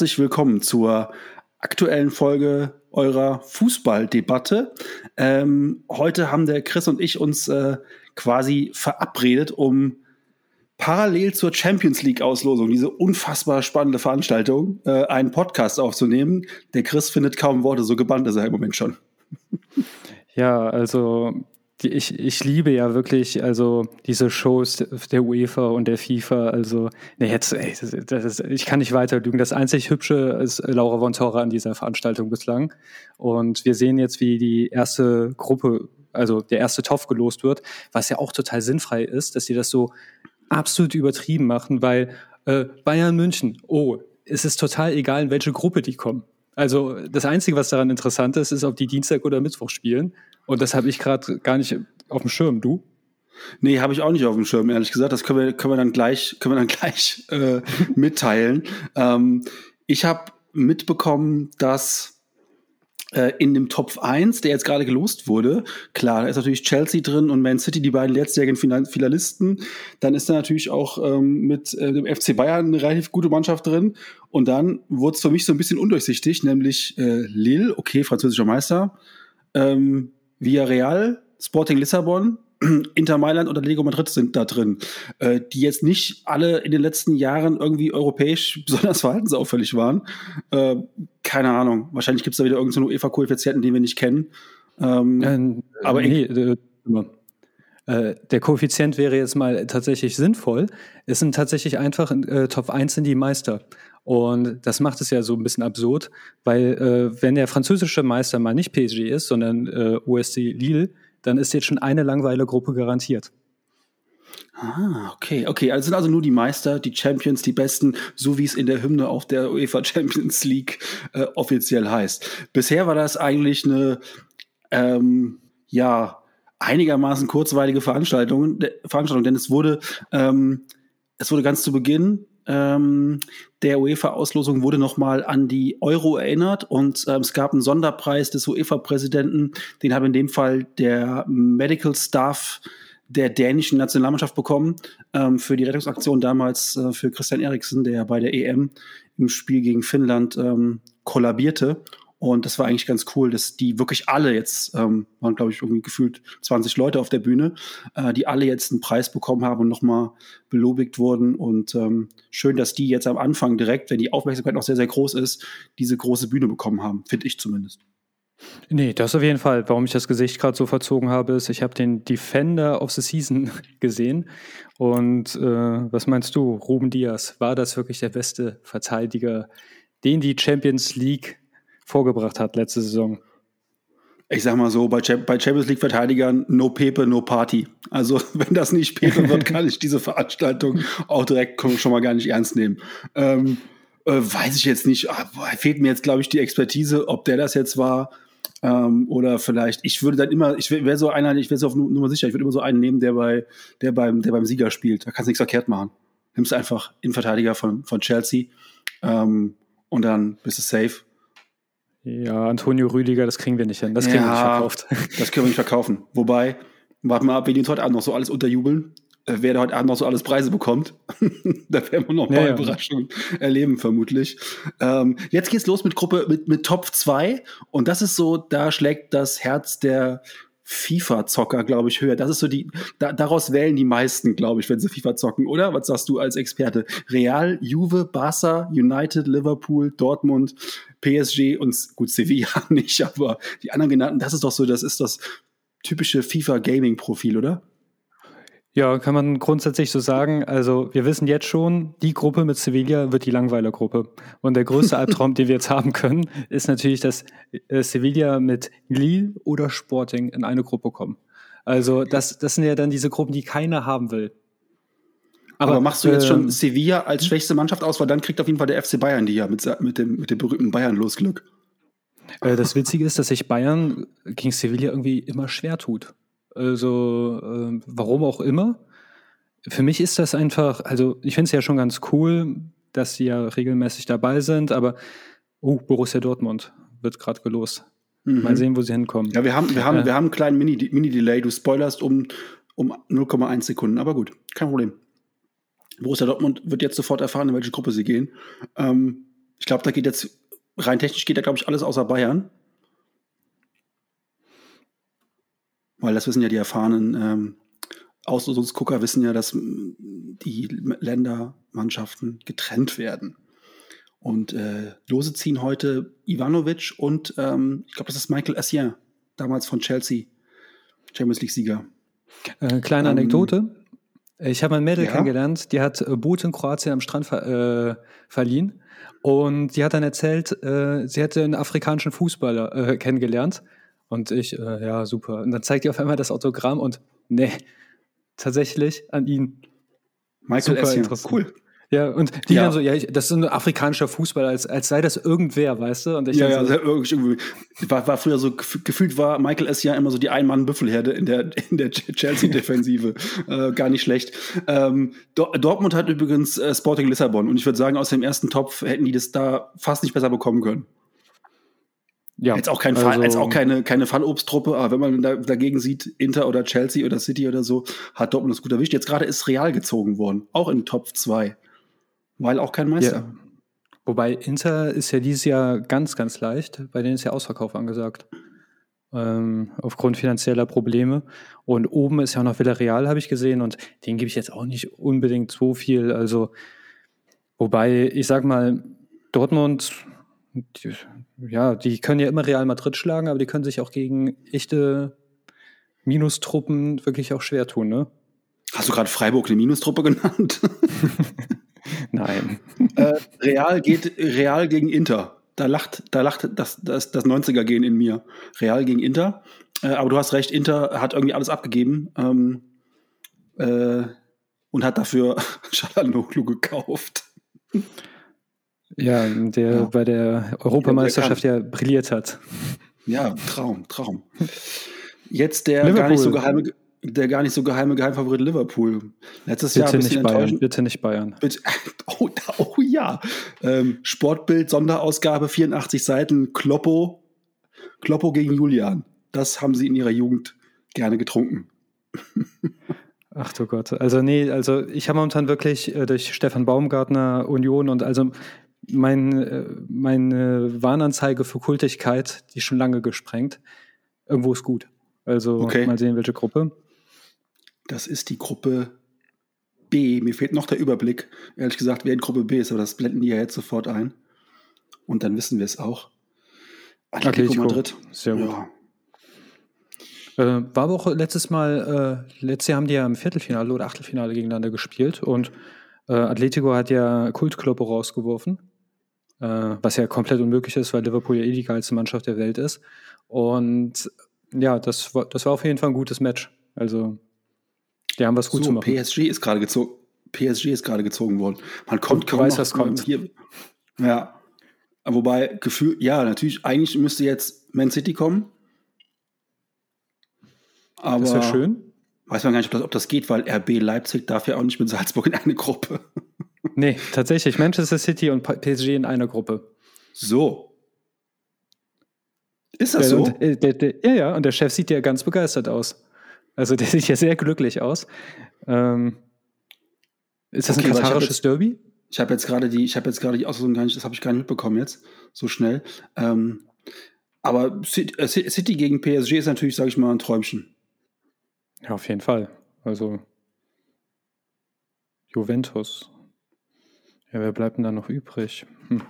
herzlich willkommen zur aktuellen Folge eurer Fußballdebatte. Ähm, heute haben der Chris und ich uns äh, quasi verabredet, um parallel zur Champions League Auslosung, diese unfassbar spannende Veranstaltung, äh, einen Podcast aufzunehmen. Der Chris findet kaum Worte, so gebannt ist er im Moment schon. Ja, also ich, ich liebe ja wirklich also diese Shows der UEFA und der FIFA. Also, nee, jetzt, ey, das, das ist, ich kann nicht weiter lügen. Das einzig Hübsche ist Laura von Torra an dieser Veranstaltung bislang. Und wir sehen jetzt, wie die erste Gruppe, also der erste Topf gelost wird, was ja auch total sinnfrei ist, dass sie das so absolut übertrieben machen, weil äh, Bayern München, oh, es ist total egal, in welche Gruppe die kommen. Also das Einzige, was daran interessant ist, ist, ob die Dienstag oder Mittwoch spielen. Und das habe ich gerade gar nicht auf dem Schirm. Du? Nee, habe ich auch nicht auf dem Schirm, ehrlich gesagt. Das können wir, können wir dann gleich, können wir dann gleich äh, mitteilen. ähm, ich habe mitbekommen, dass äh, in dem Top 1, der jetzt gerade gelost wurde, klar, da ist natürlich Chelsea drin und Man City, die beiden letztjährigen Finalisten. Dann ist da natürlich auch ähm, mit äh, dem FC Bayern eine relativ gute Mannschaft drin. Und dann wurde es für mich so ein bisschen undurchsichtig, nämlich äh, Lille, okay, französischer Meister, ähm, Villarreal, Sporting Lissabon, Inter Mailand und Atletico Madrid sind da drin, äh, die jetzt nicht alle in den letzten Jahren irgendwie europäisch besonders verhaltensauffällig waren. Äh, keine Ahnung. Wahrscheinlich gibt es da wieder irgendeinen so UEFA-Koeffizienten, den wir nicht kennen. Ähm, ähm, aber nee, äh, äh, der Koeffizient wäre jetzt mal tatsächlich sinnvoll. Es sind tatsächlich einfach äh, Top 1 sind die Meister. Und das macht es ja so ein bisschen absurd, weil äh, wenn der französische Meister mal nicht PSG ist, sondern äh, OSC Lille, dann ist jetzt schon eine Langweile-Gruppe garantiert. Ah, okay, okay. Also sind also nur die Meister, die Champions, die Besten, so wie es in der Hymne auf der UEFA Champions League äh, offiziell heißt. Bisher war das eigentlich eine, ähm, ja, einigermaßen kurzweilige Veranstaltung, Veranstaltung denn es wurde, ähm, es wurde ganz zu Beginn ähm, der UEFA-Auslosung wurde nochmal an die Euro erinnert und ähm, es gab einen Sonderpreis des UEFA-Präsidenten, den habe in dem Fall der Medical Staff der dänischen Nationalmannschaft bekommen ähm, für die Rettungsaktion damals äh, für Christian Eriksen, der bei der EM im Spiel gegen Finnland ähm, kollabierte und das war eigentlich ganz cool, dass die wirklich alle jetzt, ähm, waren glaube ich irgendwie gefühlt 20 Leute auf der Bühne, äh, die alle jetzt einen Preis bekommen haben und nochmal belobigt wurden. Und ähm, schön, dass die jetzt am Anfang direkt, wenn die Aufmerksamkeit noch sehr, sehr groß ist, diese große Bühne bekommen haben, finde ich zumindest. Nee, das auf jeden Fall. Warum ich das Gesicht gerade so verzogen habe, ist, ich habe den Defender of the Season gesehen. Und äh, was meinst du, Ruben Diaz, war das wirklich der beste Verteidiger, den die Champions League vorgebracht hat letzte Saison. Ich sag mal so, bei, Champions League-Verteidigern no Pepe, no Party. Also, wenn das nicht Pepe wird, kann ich diese Veranstaltung auch direkt schon mal gar nicht ernst nehmen. Ähm, äh, weiß ich jetzt nicht. Ah, fehlt mir jetzt, glaube ich, die Expertise, ob der das jetzt war. Ähm, oder vielleicht, ich würde dann immer, ich wäre so einer, ich wäre so auf Nummer sicher, ich würde immer so einen nehmen, der bei, der beim, der beim Sieger spielt. Da kannst du nichts verkehrt machen. Nimmst einfach Innenverteidiger von, von Chelsea ähm, und dann bist du safe. Ja, Antonio Rüdiger, das kriegen wir nicht hin. Das kriegen ja, wir nicht verkauft. Das können wir nicht verkaufen. Wobei, warten wir ab, wen die uns heute Abend noch so alles unterjubeln. Äh, wer da heute Abend noch so alles Preise bekommt. da werden wir noch mal ja, Überraschungen ja. erleben, vermutlich. Ähm, jetzt geht's los mit Gruppe, mit, mit Top 2. Und das ist so, da schlägt das Herz der FIFA-Zocker, glaube ich, höher. Das ist so die, da, daraus wählen die meisten, glaube ich, wenn sie FIFA zocken, oder? Was sagst du als Experte? Real, Juve, Barca, United, Liverpool, Dortmund, PSG und gut, Sevilla nicht, aber die anderen genannten, das ist doch so, das ist das typische FIFA-Gaming-Profil, oder? Ja, kann man grundsätzlich so sagen. Also wir wissen jetzt schon, die Gruppe mit Sevilla wird die Langweiler-Gruppe. Und der größte Albtraum, den wir jetzt haben können, ist natürlich, dass äh, Sevilla mit Lille oder Sporting in eine Gruppe kommen. Also das, das sind ja dann diese Gruppen, die keiner haben will. Aber, Aber machst du jetzt schon ähm, Sevilla als schwächste Mannschaft aus, weil dann kriegt auf jeden Fall der FC Bayern die ja mit, mit, dem, mit dem berühmten Bayern los Glück. Äh, das Witzige ist, dass sich Bayern gegen Sevilla irgendwie immer schwer tut. Also, äh, warum auch immer. Für mich ist das einfach, also ich finde es ja schon ganz cool, dass sie ja regelmäßig dabei sind, aber oh, Borussia Dortmund wird gerade gelost. Mhm. Mal sehen, wo sie hinkommen. Ja, wir haben, wir haben, äh, wir haben einen kleinen Mini-Delay. Mini du spoilerst um, um 0,1 Sekunden, aber gut, kein Problem. Borussia Dortmund wird jetzt sofort erfahren, in welche Gruppe sie gehen. Ähm, Ich glaube, da geht jetzt, rein technisch geht da, glaube ich, alles außer Bayern. Weil das wissen ja die erfahrenen ähm, Auslosungsgucker, wissen ja, dass die Ländermannschaften getrennt werden. Und äh, Lose ziehen heute Ivanovic und ähm, ich glaube, das ist Michael Essien, damals von Chelsea, Champions League-Sieger. Äh, kleine ähm, Anekdote. Ich habe ein Mädel ja? kennengelernt, die hat äh, Boot in Kroatien am Strand ver äh, verliehen. Und die hat dann erzählt, äh, sie hätte einen afrikanischen Fußballer äh, kennengelernt. Und ich, äh, ja, super. Und dann zeigt die auf einmal das Autogramm und nee, tatsächlich an ihn. Michael super Essien. Cool. Ja, und die ja. dann so, ja, ich, das ist ein afrikanischer Fußballer, als, als sei das irgendwer, weißt du? Und ich ja, ja, so, irgendwie, war, war früher so, gefühlt war Michael S. ja immer so die Ein-Mann-Büffelherde in der, in der Chelsea-Defensive. äh, gar nicht schlecht. Ähm, Dortmund hat übrigens äh, Sporting Lissabon und ich würde sagen, aus dem ersten Topf hätten die das da fast nicht besser bekommen können. Ja, jetzt auch, kein also, Fall, jetzt auch keine, keine Fallobsttruppe, aber wenn man da, dagegen sieht, Inter oder Chelsea oder City oder so, hat Dortmund das gut erwischt. Jetzt gerade ist Real gezogen worden, auch in Top 2 weil auch kein Meister. Ja. Wobei Inter ist ja dieses Jahr ganz, ganz leicht, bei denen ist ja Ausverkauf angesagt. Ähm, aufgrund finanzieller Probleme. Und oben ist ja auch noch Villarreal, habe ich gesehen, und den gebe ich jetzt auch nicht unbedingt so viel. Also, wobei, ich sag mal, Dortmund, die, ja, die können ja immer Real Madrid schlagen, aber die können sich auch gegen echte Minustruppen wirklich auch schwer tun, ne? Hast du gerade Freiburg eine Minustruppe genannt? Nein. Äh, Real geht Real gegen Inter. Da lacht, da lacht das, das, das 90er-Gehen in mir. Real gegen Inter. Äh, aber du hast recht, Inter hat irgendwie alles abgegeben ähm, äh, und hat dafür Schalanoglu gekauft. Ja, der ja. bei der Europameisterschaft ja brilliert hat. Ja, Traum, Traum. Jetzt der Liverpool. gar nicht so geheime der gar nicht so geheime Geheimfavorit Liverpool. Letztes bitte Jahr nicht Bayern, bitte nicht Bayern. Bitte, oh, oh ja. Ähm, Sportbild, Sonderausgabe, 84 Seiten, Kloppo, Kloppo gegen Julian. Das haben sie in ihrer Jugend gerne getrunken. Ach du Gott. Also nee, also ich habe momentan wirklich äh, durch Stefan Baumgartner Union und also mein, äh, meine Warnanzeige für Kultigkeit, die ist schon lange gesprengt. Irgendwo ist gut. Also okay. mal sehen, welche Gruppe. Das ist die Gruppe B. Mir fehlt noch der Überblick, ehrlich gesagt, wer in Gruppe B ist, aber das blenden die ja jetzt sofort ein. Und dann wissen wir es auch. Atletico, Atletico. Madrid. Sehr gut. Ja. Äh, war aber auch letztes Mal, äh, letztes Jahr haben die ja im Viertelfinale oder Achtelfinale gegeneinander gespielt und äh, Atletico hat ja Kultkloppe rausgeworfen, äh, was ja komplett unmöglich ist, weil Liverpool ja eh die geilste Mannschaft der Welt ist. Und ja, das war, das war auf jeden Fall ein gutes Match. Also die haben was gut so, zu machen. PSG ist gerade gezogen. PSG ist gerade gezogen worden. Man kommt kaum weiß, was kommt. Hier. Ja. Wobei, Gefühl, ja, natürlich, eigentlich müsste jetzt Man City kommen. Aber das wäre schön. Weiß man gar nicht, ob das, ob das, geht, weil RB Leipzig darf ja auch nicht mit Salzburg in eine Gruppe. Nee, tatsächlich. Manchester City und PSG in einer Gruppe. So. Ist das so? Und, äh, der, der, ja, ja, und der Chef sieht ja ganz begeistert aus. Also der sieht ja sehr glücklich aus. Ähm, ist das okay, ein katarisches ich Derby? Ich habe jetzt gerade die, ich habe jetzt gerade die Auslosung gar nicht, das habe ich gar nicht mitbekommen jetzt, so schnell. Ähm, aber äh, City gegen PSG ist natürlich, sage ich mal, ein Träumchen. Ja, auf jeden Fall. Also Juventus. Ja, wer bleibt denn da noch übrig? Hm.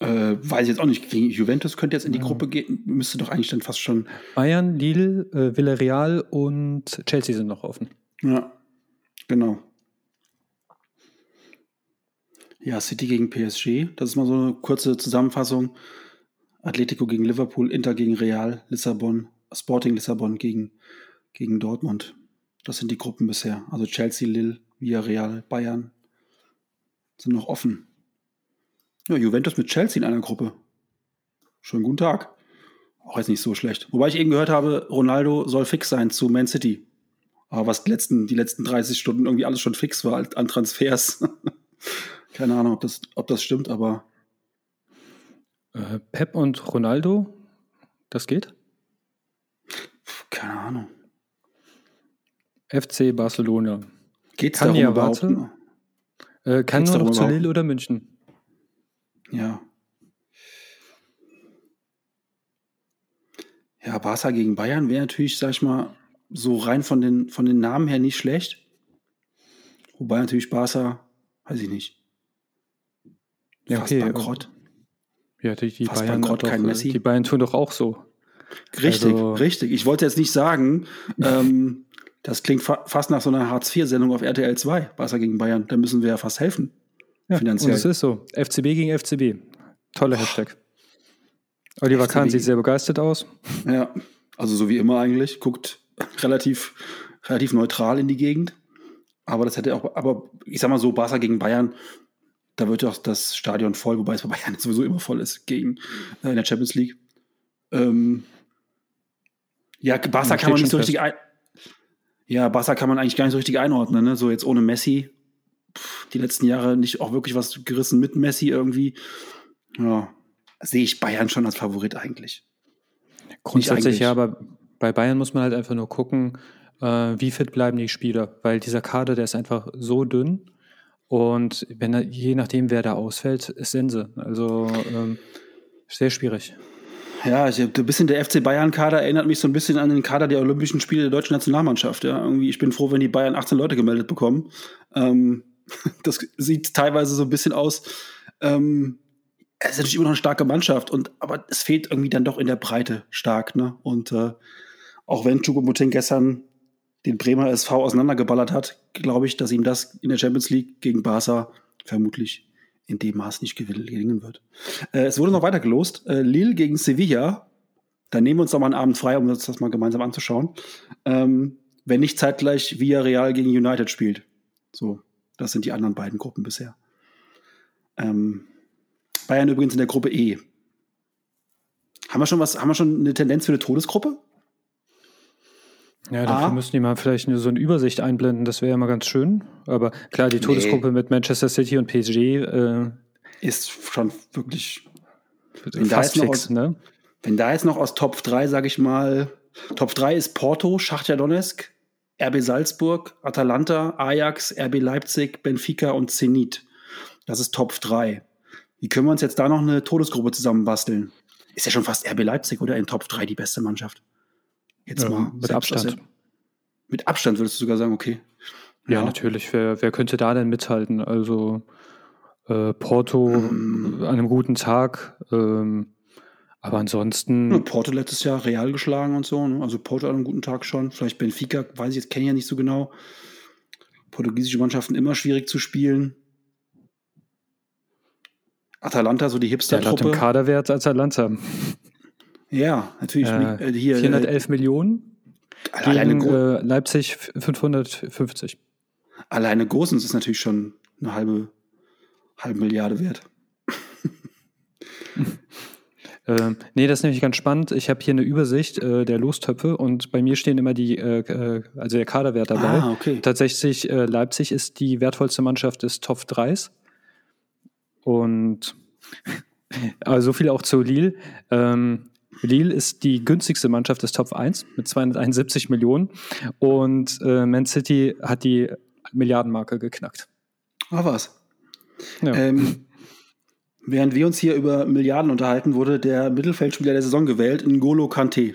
Äh, weiß ich jetzt auch nicht. Gegen Juventus könnte jetzt in die ja. Gruppe gehen. Müsste doch eigentlich dann fast schon. Bayern, Lille, äh, Villarreal und Chelsea sind noch offen. Ja, genau. Ja, City gegen PSG. Das ist mal so eine kurze Zusammenfassung. Atletico gegen Liverpool, Inter gegen Real, Lissabon, Sporting Lissabon gegen, gegen Dortmund. Das sind die Gruppen bisher. Also Chelsea, Lille, Villarreal, Bayern sind noch offen. Ja, Juventus mit Chelsea in einer Gruppe. Schönen guten Tag. Auch jetzt nicht so schlecht. Wobei ich eben gehört habe, Ronaldo soll fix sein zu Man City. Aber was die letzten, die letzten 30 Stunden irgendwie alles schon fix war an Transfers. Keine Ahnung, ob das, ob das stimmt, aber. Äh, Pep und Ronaldo, das geht? Keine Ahnung. FC Barcelona. Geht's kann ja überhaupt? Äh, kann Geht's nur noch zu Lille oder München. Ja. Ja, Barca gegen Bayern wäre natürlich, sag ich mal, so rein von den, von den Namen her nicht schlecht. Wobei natürlich Barca, weiß ich nicht. Ja, Fast okay. bankrott. Ja, die, die Fast Bayern bankrott, doch, kein äh, Messi. Die Bayern tun doch auch so. Richtig, Also- richtig. Ich wollte jetzt nicht sagen, ähm, das klingt fa fast nach so einer Hartz-IV-Sendung auf RTL 2, Barca gegen Bayern. Da müssen wir ja fast helfen. Ja, Finanziell. Und es ist so. FCB gegen FCB. Toller Hashtag. Oliver FCB. Kahn sieht sehr begeistert aus. Ja, also so wie immer eigentlich. Guckt relativ, relativ neutral in die Gegend. Aber das hätte auch, aber ich sag mal so, Barca gegen Bayern, da wird auch das Stadion voll, wobei es bei Bayern sowieso immer voll ist gegen äh, in der Champions League. Ähm, ja, Barca kann man nicht so richtig ein, Ja, Barca kann man eigentlich gar nicht so richtig einordnen, ne? So jetzt ohne Messi. Pff, die letzten Jahre nicht auch wirklich was gerissen mit Messi irgendwie. Ja, sehe ich Bayern schon als Favorit eigentlich. Grundsätzlich eigentlich. ja, aber bei Bayern muss man halt einfach nur gucken, äh, wie fit bleiben die Spieler, weil dieser Kader, der ist einfach so dünn und wenn je nachdem, wer da ausfällt, ist Sense. Also ähm, sehr schwierig. Ja, ich, ein bisschen der FC Bayern-Kader erinnert mich so ein bisschen an den Kader der Olympischen Spiele der deutschen Nationalmannschaft. Ja, irgendwie, ich bin froh, wenn die Bayern 18 Leute gemeldet bekommen. Ähm, das sieht teilweise so ein bisschen aus. Ähm, es ist natürlich immer noch eine starke Mannschaft, und, aber es fehlt irgendwie dann doch in der Breite stark. Ne? Und äh, auch wenn Choupo-Moting gestern den Bremer SV auseinandergeballert hat, glaube ich, dass ihm das in der Champions League gegen Barca vermutlich in dem Maß nicht gelingen wird. Äh, es wurde noch weiter gelost. Äh, Lille gegen Sevilla. Da nehmen wir uns doch mal einen Abend frei, um uns das mal gemeinsam anzuschauen. Ähm, wenn nicht zeitgleich Villarreal gegen United spielt. So, das sind die anderen beiden Gruppen bisher. Ähm, Bayern übrigens in der Gruppe E. Haben wir schon was, haben wir schon eine Tendenz für eine Todesgruppe? Ja, dafür Ah. müssen die mal vielleicht so eine Übersicht einblenden, das wäre ja mal ganz schön. Aber klar, die Todesgruppe mit Manchester City und PSG äh, Ist schon wirklich Wenn da aus- ne? Wenn da jetzt noch aus Top 3, sage ich mal, Top 3 ist Porto, Schachtja Donetsk, RB Salzburg, Atalanta, Ajax, RB Leipzig, Benfica und Zenit. Das ist Top 3. Wie können wir uns jetzt da noch eine Todesgruppe zusammenbasteln? Ist ja schon fast RB Leipzig oder in Top 3 die beste Mannschaft. Jetzt Ja, mal mit Abstand. Mit Abstand würdest du sogar sagen, okay. Ja, natürlich. Wer, wer könnte da denn mithalten? Also äh, Porto Ähm. an einem guten Tag. Ähm, aber ansonsten, Ja, Porto letztes Jahr Real geschlagen und so. Ne? Also Porto an einem guten Tag schon. Vielleicht Benfica, weiß ich jetzt, kenne ich ja nicht so genau. Portugiesische Mannschaften immer schwierig zu spielen. Atalanta, so die ja, laut dem Hipster-Truppe. Kaderwert Atalanta. Ja, natürlich. Äh, äh, hier, 411 Millionen äh, alleine, gegen äh, Leipzig 550. alleine Gosens ist natürlich schon eine halbe, halbe Milliarde wert. Ähm, nee, das ist nämlich ganz spannend. Ich habe hier eine Übersicht äh, der Lostöpfe und bei mir stehen immer die, äh, äh, also der Kaderwert dabei. Ah, okay. Tatsächlich, äh, Leipzig ist die wertvollste Mannschaft des Top 3s. Und aber so viel auch zu Lille. Ähm, Lille ist die günstigste Mannschaft des Top 1 mit 271 Millionen und äh, Man City hat die Milliardenmarke geknackt. Ah, was. Ja. Ähm, während wir uns hier über Milliarden unterhalten, wurde der Mittelfeldspieler der Saison gewählt, N'Golo Kante.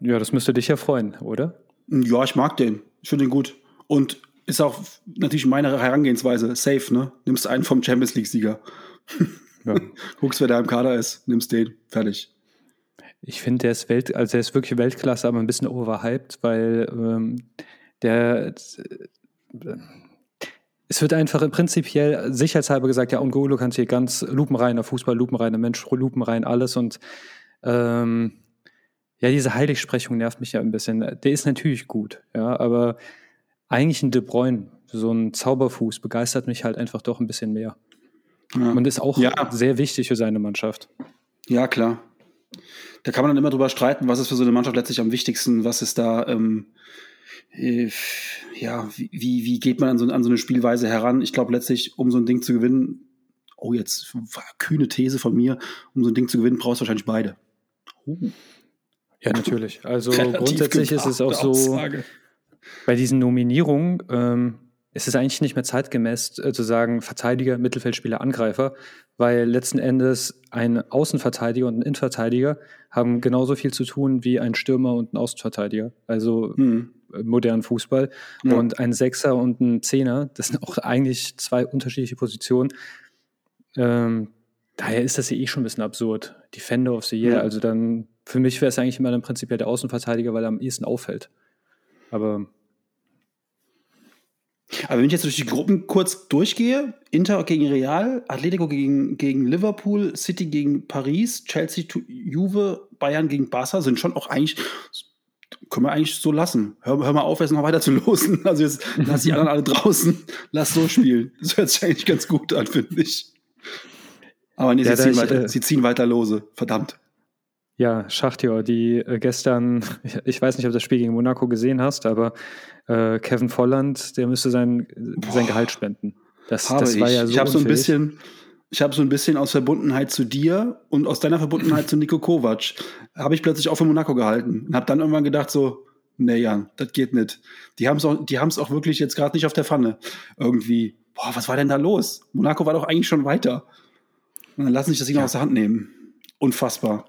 ja, das müsste dich ja freuen, oder? Ja, ich mag den. Ich finde den gut. Und ist auch natürlich meine Herangehensweise. Safe, ne? Nimmst einen vom Champions League-Sieger. Ja. Guckst, wer da im Kader ist, nimmst den. Fertig. Ich finde, der ist Welt, also der ist wirklich Weltklasse, aber ein bisschen overhyped, weil ähm, der äh, es wird einfach prinzipiell sicherheitshalber gesagt, ja, Ungolo kann hier ganz lupenreiner Fußball, lupenreiner Mensch, lupenrein alles und ähm, ja, diese Heiligsprechung nervt mich ja ein bisschen. Der ist natürlich gut, ja, aber eigentlich ein De Bruyne, so ein Zauberfuß, begeistert mich halt einfach doch ein bisschen mehr. Ja. Und ist auch Ja. sehr wichtig für seine Mannschaft. Ja, klar. Da kann man dann immer drüber streiten, was ist für so eine Mannschaft letztlich am wichtigsten, was ist da, ähm, äh, ja, wie, wie geht man an so, an so eine Spielweise heran? Ich glaube letztlich, um so ein Ding zu gewinnen, oh, jetzt kühne These von mir, um so ein Ding zu gewinnen, brauchst du wahrscheinlich beide. Oh, Ja, natürlich. Also relativ grundsätzlich ist es auch so, Aussage. bei diesen Nominierungen, ähm, es ist eigentlich nicht mehr zeitgemäß äh, zu sagen Verteidiger, Mittelfeldspieler, Angreifer, weil letzten Endes ein Außenverteidiger und ein Innenverteidiger haben genauso viel zu tun wie ein Stürmer und ein Außenverteidiger. Also hm. modernen Fußball. Ja. Und ein Sechser und ein Zehner, das sind auch eigentlich zwei unterschiedliche Positionen. Ähm, daher ist das ja eh schon ein bisschen absurd. Defender of the Year, ja. also dann, für mich wäre es eigentlich immer dann prinzipiell der Außenverteidiger, weil er am ehesten auffällt. Aber aber wenn ich jetzt durch die Gruppen kurz durchgehe, Inter gegen Real, Atletico gegen, gegen Liverpool, City gegen Paris, Chelsea, Juve, Bayern gegen Barca, sind schon auch eigentlich, können wir eigentlich so lassen. Hör, hör mal auf, jetzt noch weiter zu losen. Also jetzt lass die anderen alle draußen, lass so spielen. Das hört sich eigentlich ganz gut an, finde ich. Aber nee, ja, sie, ziehen ich, weiter, äh, sie ziehen weiter lose, verdammt. Ja, Schachtjor, die äh, gestern, ich weiß nicht, ob du das Spiel gegen Monaco gesehen hast, aber äh, Kevin Volland, der müsste sein, sein Gehalt spenden. Das, das war ich. ja so. Ich habe so ein bisschen, ich habe so ein bisschen aus Verbundenheit zu dir und aus deiner Verbundenheit zu Nico Kovac, habe ich plötzlich auch für Monaco gehalten und habe dann irgendwann gedacht so, nee Jan, das geht nicht. Die haben es auch, die haben es auch wirklich jetzt gerade nicht auf der Pfanne irgendwie. Boah, was war denn da los? Monaco war doch eigentlich schon weiter. Und dann lassen sich das Ding ja. aus der Hand nehmen. Unfassbar.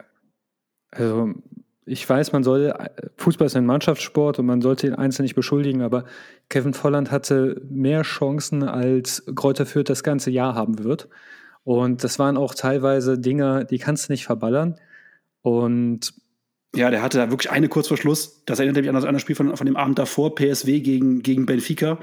Also ich weiß, man soll, Fußball ist ein Mannschaftssport und man sollte den Einzelnen nicht beschuldigen, aber Kevin Volland hatte mehr Chancen, als Kräuter Fürth das ganze Jahr haben wird. Und das waren auch teilweise Dinge, die kannst du nicht verballern. Und ja, der hatte da wirklich eine kurz vor Schluss. Das erinnert mich an das andere Spiel von, von dem Abend davor, PSW gegen, gegen Benfica,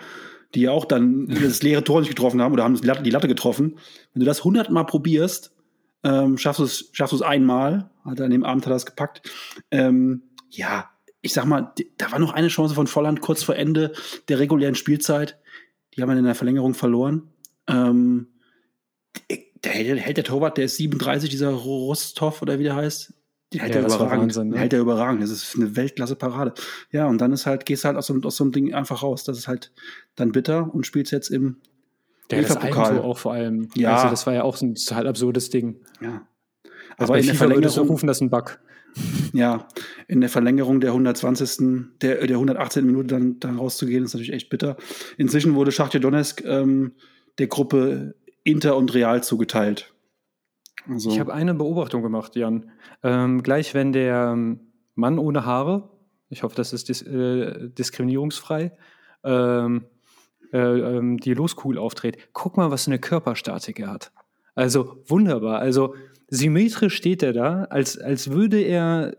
die ja auch dann das leere Tor nicht getroffen haben oder haben die Latte, die Latte getroffen. Wenn du das hundertmal probierst, ähm, schaffst du es schaffst du's einmal, hat er an dem Abend hat er das gepackt. Ähm, ja, ich sag mal, da war noch eine Chance von Volland kurz vor Ende der regulären Spielzeit. Die haben wir in der Verlängerung verloren. Ähm, der, hält, hält der Torwart, der ist 37, dieser Rostov oder wie der heißt. Den hält ja, er überragend. Wahnsinn, ne? hält er überragend. Das ist eine Weltklasse-Parade. Ja, und dann ist halt, gehst halt aus so, aus so einem Ding einfach raus. Das ist halt dann bitter und spielst jetzt im der das Eigentor auch vor allem. Ja. Also das war ja auch so ein total absurdes Ding. Ja. Also bei in der FIFA Verlängerung so rufen, das ist ein Bug. Ja, in der Verlängerung der 120. der, der 118. Minute dann, dann rauszugehen, ist natürlich echt bitter. Inzwischen wurde Schachtja Donetsk ähm, der Gruppe Inter und Real zugeteilt. Also. Ich habe eine Beobachtung gemacht, Jan. Ähm, gleich wenn der Mann ohne Haare, ich hoffe, das ist dis äh, diskriminierungsfrei, ähm, äh, ähm, die Loskugel auftritt. Guck mal, was eine Körperstatik er hat. Also wunderbar. Also symmetrisch steht er da, als, als würde er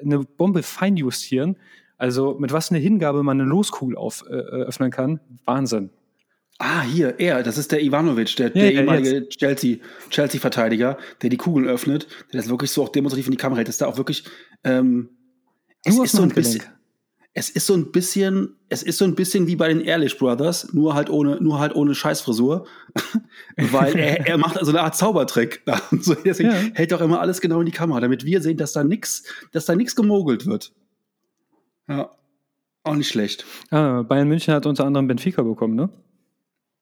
eine Bombe feinjustieren. Also mit was eine Hingabe man eine Loskugel auf, äh, öffnen kann. Wahnsinn. Ah, hier, er, das ist der Ivanovic, der, ja, der ehemalige Chelsea-Verteidiger, Chelsea der die Kugeln öffnet, der das wirklich so auch demonstrativ in die Kamera hält. Das ist da auch wirklich, ähm, es ist so ein bisschen, es ist so ein bisschen, es ist so ein bisschen wie bei den Ehrlich Brothers, nur halt ohne, nur halt ohne Scheißfrisur, weil er, er macht also eine Art Zaubertrick. so, deswegen ja. hält auch immer alles genau in die Kamera, damit wir sehen, dass da nichts, dass da nichts gemogelt wird. Ja, auch nicht schlecht. Ah, Bayern München hat unter anderem Benfica bekommen, ne?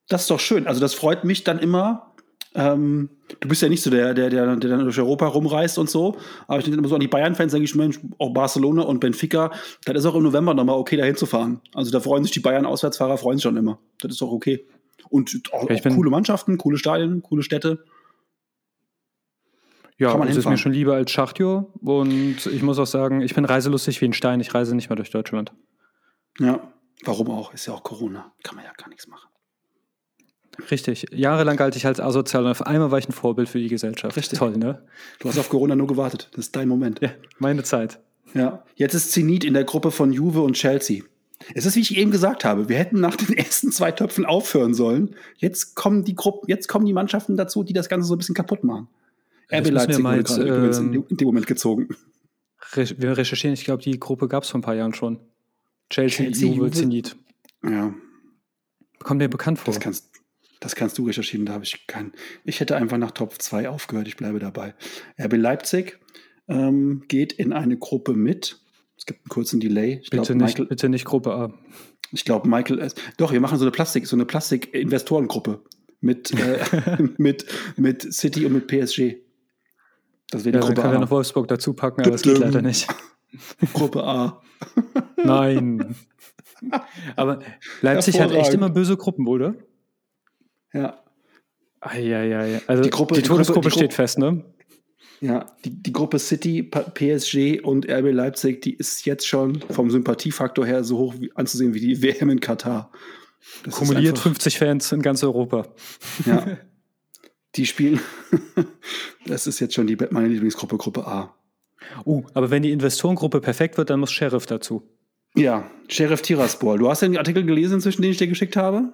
Das ist doch schön. Also das freut mich dann immer, ähm, du bist ja nicht so der, der, der, der dann durch Europa rumreist und so. Aber ich denke immer so an die Bayern-Fans, denke ich, Mensch, auch Barcelona und Benfica, das ist auch im November nochmal okay, da hinzufahren. Also da freuen sich die Bayern-Auswärtsfahrer, freuen sich schon immer. Das ist doch okay. Und auch, auch coole Mannschaften, coole Stadien, coole Städte. Ja, das ist mir schon lieber als Schachtjo. Und ich muss auch sagen, ich bin reiselustig wie ein Stein. Ich reise nicht mehr durch Deutschland. Ja, warum auch? Ist ja auch Corona. Kann man ja gar nichts machen. Richtig. Jahrelang galt ich als asozial und auf einmal war ich ein Vorbild für die Gesellschaft. Richtig. Toll, ne? Du hast auf Corona nur gewartet. Das ist dein Moment. Ja, meine Zeit. Ja. Jetzt ist Zenit in der Gruppe von Juve und Chelsea. Es ist, wie ich eben gesagt habe, wir hätten nach den ersten zwei Töpfen aufhören sollen. Jetzt kommen die Gruppen, jetzt kommen die Mannschaften dazu, die das Ganze so ein bisschen kaputt machen. RB Leipzig wurde jetzt, ähm, in dem Moment gezogen. Wir recherchieren, ich glaube, die Gruppe gab es vor ein paar Jahren schon. Chelsea, Chelsea Juve, Zenit. Ja. Kommt mir bekannt vor. Das kannst, das kannst du recherchieren, da habe ich keinen. Ich hätte einfach nach Top 2 aufgehört, ich bleibe dabei. RB Leipzig ähm, geht in eine Gruppe mit. Es gibt einen kurzen Delay. Ich bitte, glaub, nicht, Michael, bitte nicht Gruppe A. Ich glaube, Michael, äh, doch, wir machen so eine Plastik, so eine Plastik-Investorengruppe mit, äh, mit, mit City und mit PSG. Das wäre die ja, Gruppe dann können A. wir noch Wolfsburg dazu packen, aber das geht leider nicht. Gruppe A. Nein. Aber Leipzig hat echt immer böse Gruppen, oder? Ja. Eieiei. Also Die Gruppe- die die Gruppe- Todesgruppe die steht Gruppe- fest, ne? Ja, die, die Gruppe City, PSG und RB Leipzig, die ist jetzt schon vom Sympathiefaktor her so hoch wie, anzusehen wie die WM in Katar. Das Kumuliert einfach- 50 Fans in ganz Europa. Ja. Die spielen. das ist jetzt schon die, meine Lieblingsgruppe, Gruppe A. Uh, aber wenn die Investorengruppe perfekt wird, dann muss Sheriff dazu. Ja, Sheriff Tiraspol. Du hast den Artikel gelesen, zwischen den ich dir geschickt habe?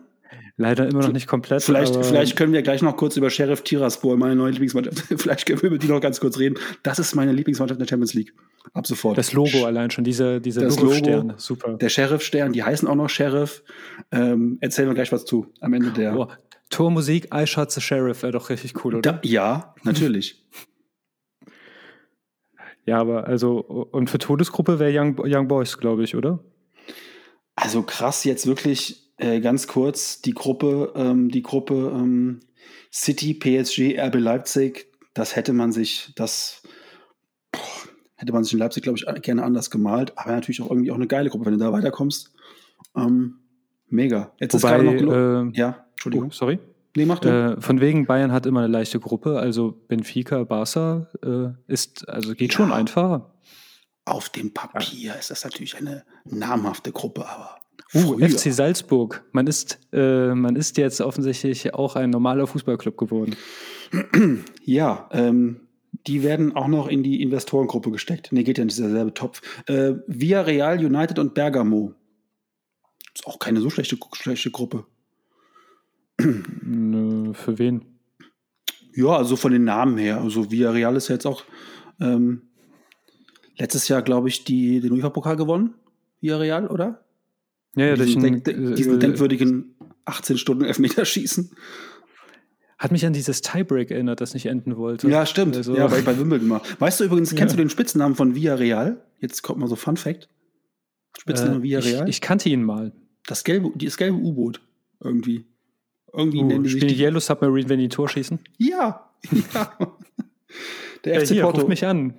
Leider immer noch nicht komplett. Vielleicht, aber vielleicht können wir gleich noch kurz über Sheriff Tiraspol, meine neue Lieblingsmannschaft, vielleicht können wir über die noch ganz kurz reden. Das ist meine Lieblingsmannschaft in der Champions League. Ab sofort. das Logo allein schon, dieser, dieser Das. Logo. Super. Der Sheriff-Stern, die heißen auch noch Sheriff. Ähm, erzählen wir gleich was zu am Ende der. Oh, Tormusik, I Shot the Sheriff wäre doch richtig cool, oder? Da, ja, natürlich. Ja, aber also, und für Todesgruppe wäre Young, Young Boys, glaube ich, oder? Also krass, jetzt wirklich äh, ganz kurz die Gruppe, ähm, die Gruppe ähm, City, PSG, RB Leipzig, das hätte man sich, das boah, hätte man sich in Leipzig, glaube ich, gerne anders gemalt, aber natürlich auch irgendwie auch eine geile Gruppe, wenn du da weiterkommst. Ähm, mega. Jetzt Wobei, ist gerade noch äh, Ja, Entschuldigung. Oh, sorry. nee, mach du. Äh, von wegen Bayern hat immer eine leichte Gruppe, also Benfica, Barca äh, ist, also geht Ja. schon einfacher. Auf dem Papier ist das natürlich eine namhafte Gruppe, aber Uh, früher- FC Salzburg. Man ist, äh, man ist jetzt offensichtlich auch ein normaler Fußballclub geworden. Ja, ähm, die werden auch noch in die Investorengruppe gesteckt. Nee, geht ja nicht, derselbe Topf. Äh, Via Real, United und Bergamo. Ist auch keine so schlechte, schlechte Gruppe. Nö, für wen? Ja, also von den Namen her. Also Via Real ist ja jetzt auch ähm, letztes Jahr, glaube ich, die, den UEFA-Pokal gewonnen. Via Real, oder? Ja, ja, diesen, denk, diesen äh, denkwürdigen 18 Stunden Elfmeterschießen. hat mich an dieses Tiebreak erinnert, das nicht enden wollte. Ja, stimmt. Also, Ja, bei, bei Wimbledon mal. Weißt du übrigens, kennst Ja. du den Spitznamen von Via Real? Jetzt kommt mal so Fun Fact. Spitzname äh, Via ich, Real? ich kannte ihn mal. Das gelbe, das gelbe U-Boot. Irgendwie. Irgendwie Uh, nennen die sich. die Yellow Submarine, wenn die ein Tor schießen? Ja, ja. Der Äh, FC hier, Porto. mich an,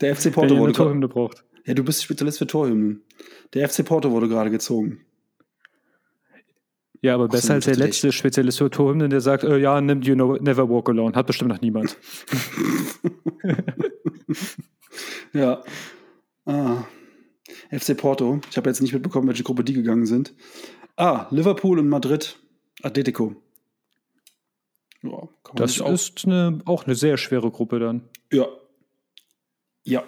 Der FC Porto wurde. Torhymne braucht. Ja, du bist Spezialist für Torhymnen. Der FC Porto wurde gerade gezogen. Ja, aber Ach so, besser als der letzte Spezialist für Torhymnen, der sagt, äh, ja, nimm You know, Never Walk Alone. Hat bestimmt noch niemand. Ja. Ah. FC Porto. Ich habe jetzt nicht mitbekommen, welche Gruppe die gegangen sind. Ah, Liverpool und Madrid. Atletico. Ja, Das sich auch. ist eine, auch eine sehr schwere Gruppe dann. Ja. Ja.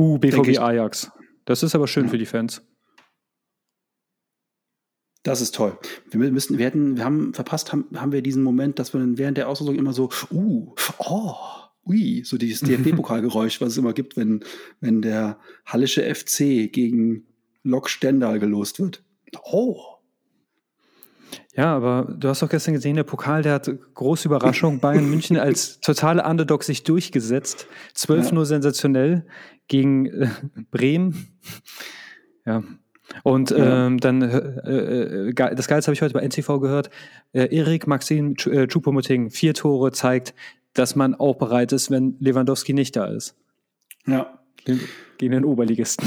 Uh, BVB. Ajax. Das ist aber schön Ja. für die Fans. Das ist toll. Wir müssen, wir hätten, wir haben verpasst, haben, haben wir diesen Moment, dass wir dann während der Auslosung immer so, uh, oh, ui, so dieses DFB-Pokalgeräusch, was es immer gibt, wenn, wenn der Hallische FC gegen Lok Stendal gelost wird. Oh. Ja, aber du hast doch gestern gesehen, der Pokal, der hat große Überraschung. Bayern München als totale Underdog sich durchgesetzt. 12 Ja. nur sensationell gegen äh, Bremen. Ja. Und Ja. ähm, dann, äh, äh, das Geilste habe ich heute bei NTV gehört. Äh, Erik Maxim äh, Choupo-Moting, vier Tore, zeigt, dass man auch bereit ist, wenn Lewandowski nicht da ist. Ja. Gegen, den Oberligisten.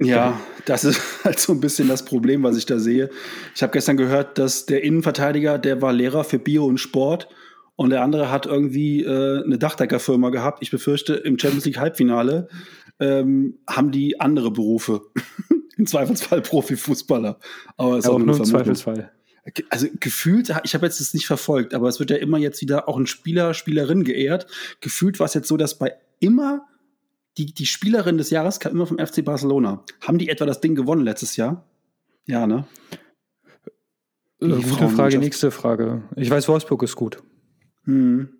Ja, das ist halt so ein bisschen das Problem, was ich da sehe. Ich habe gestern gehört, dass der Innenverteidiger, der war Lehrer für Bio und Sport und der andere hat irgendwie äh, eine Dachdeckerfirma gehabt. Ich befürchte, im Champions League Halbfinale ähm, haben die andere Berufe. Im Zweifelsfall Profifußballer. Aber es ist Aber auch auch nur im. Zweifelsfall. Also gefühlt, ich habe jetzt das nicht verfolgt, aber es wird ja immer jetzt wieder auch ein Spieler, Spielerin geehrt. Gefühlt war es jetzt so, dass bei immer die, die Spielerin des Jahres kam immer vom FC Barcelona. Haben die etwa das Ding gewonnen letztes Jahr? Ja, ne? Äh, Die gute Frage, nächste Frage. Ich weiß, Wolfsburg ist gut. Hm.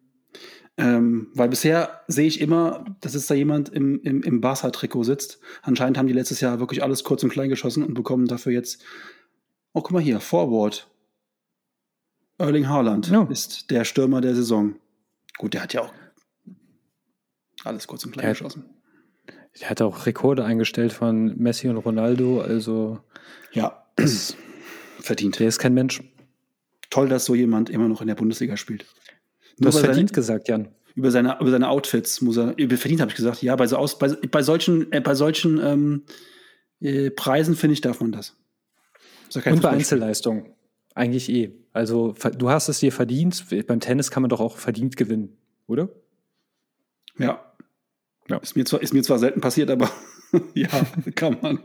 Ähm, weil bisher sehe ich immer, dass jetzt da jemand im, im, im Barca-Trikot sitzt. Anscheinend haben die letztes Jahr wirklich alles kurz und klein geschossen und bekommen dafür jetzt. Oh, guck mal hier, Forward. Erling Haaland Ja. ist der Stürmer der Saison. Gut, der hat ja auch alles kurz und klein Ja. geschossen. Er hat auch Rekorde eingestellt von Messi und Ronaldo, also Ja, das verdient. der ist kein Mensch. Toll, dass so jemand immer noch in der Bundesliga spielt. Du hast weil seine- verdient gesagt, Jan. über seine, über seine Outfits muss er, über verdient habe ich gesagt, ja, bei, so aus, bei, bei solchen, äh, bei solchen ähm, äh, Preisen, finde ich, darf man das. Ja und bei Einzelleistung. Eigentlich eh. Also du hast es dir verdient. Beim Tennis kann man doch auch verdient gewinnen, oder? Ja. Ja. Ist, mir zwar, ist mir zwar selten passiert, aber ja, kann man.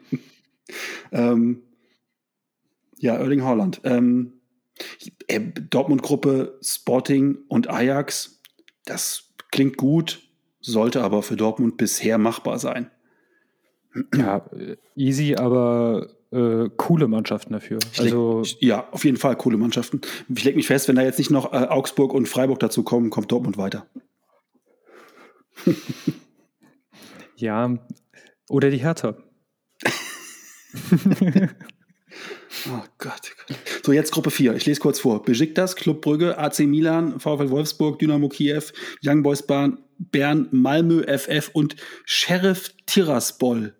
ähm, ja, Erling Haaland. Ähm, äh, Dortmund-Gruppe, Sporting und Ajax, das klingt gut, sollte aber für Dortmund bisher machbar sein. Ja, easy, aber äh, coole Mannschaften dafür. also leg, ja, auf jeden Fall coole Mannschaften. Ich lege mich fest, wenn da jetzt nicht noch äh, Augsburg und Freiburg dazu kommen, kommt Dortmund weiter. ja, oder die Hertha. Oh Gott, Gott. So, jetzt Gruppe 4. Ich lese kurz vor. Besiktas, Club Brügge, AC Milan, VfL Wolfsburg, Dynamo Kiew, Young Boys Bern, Bern, Malmö FF und Sheriff Tiraspol.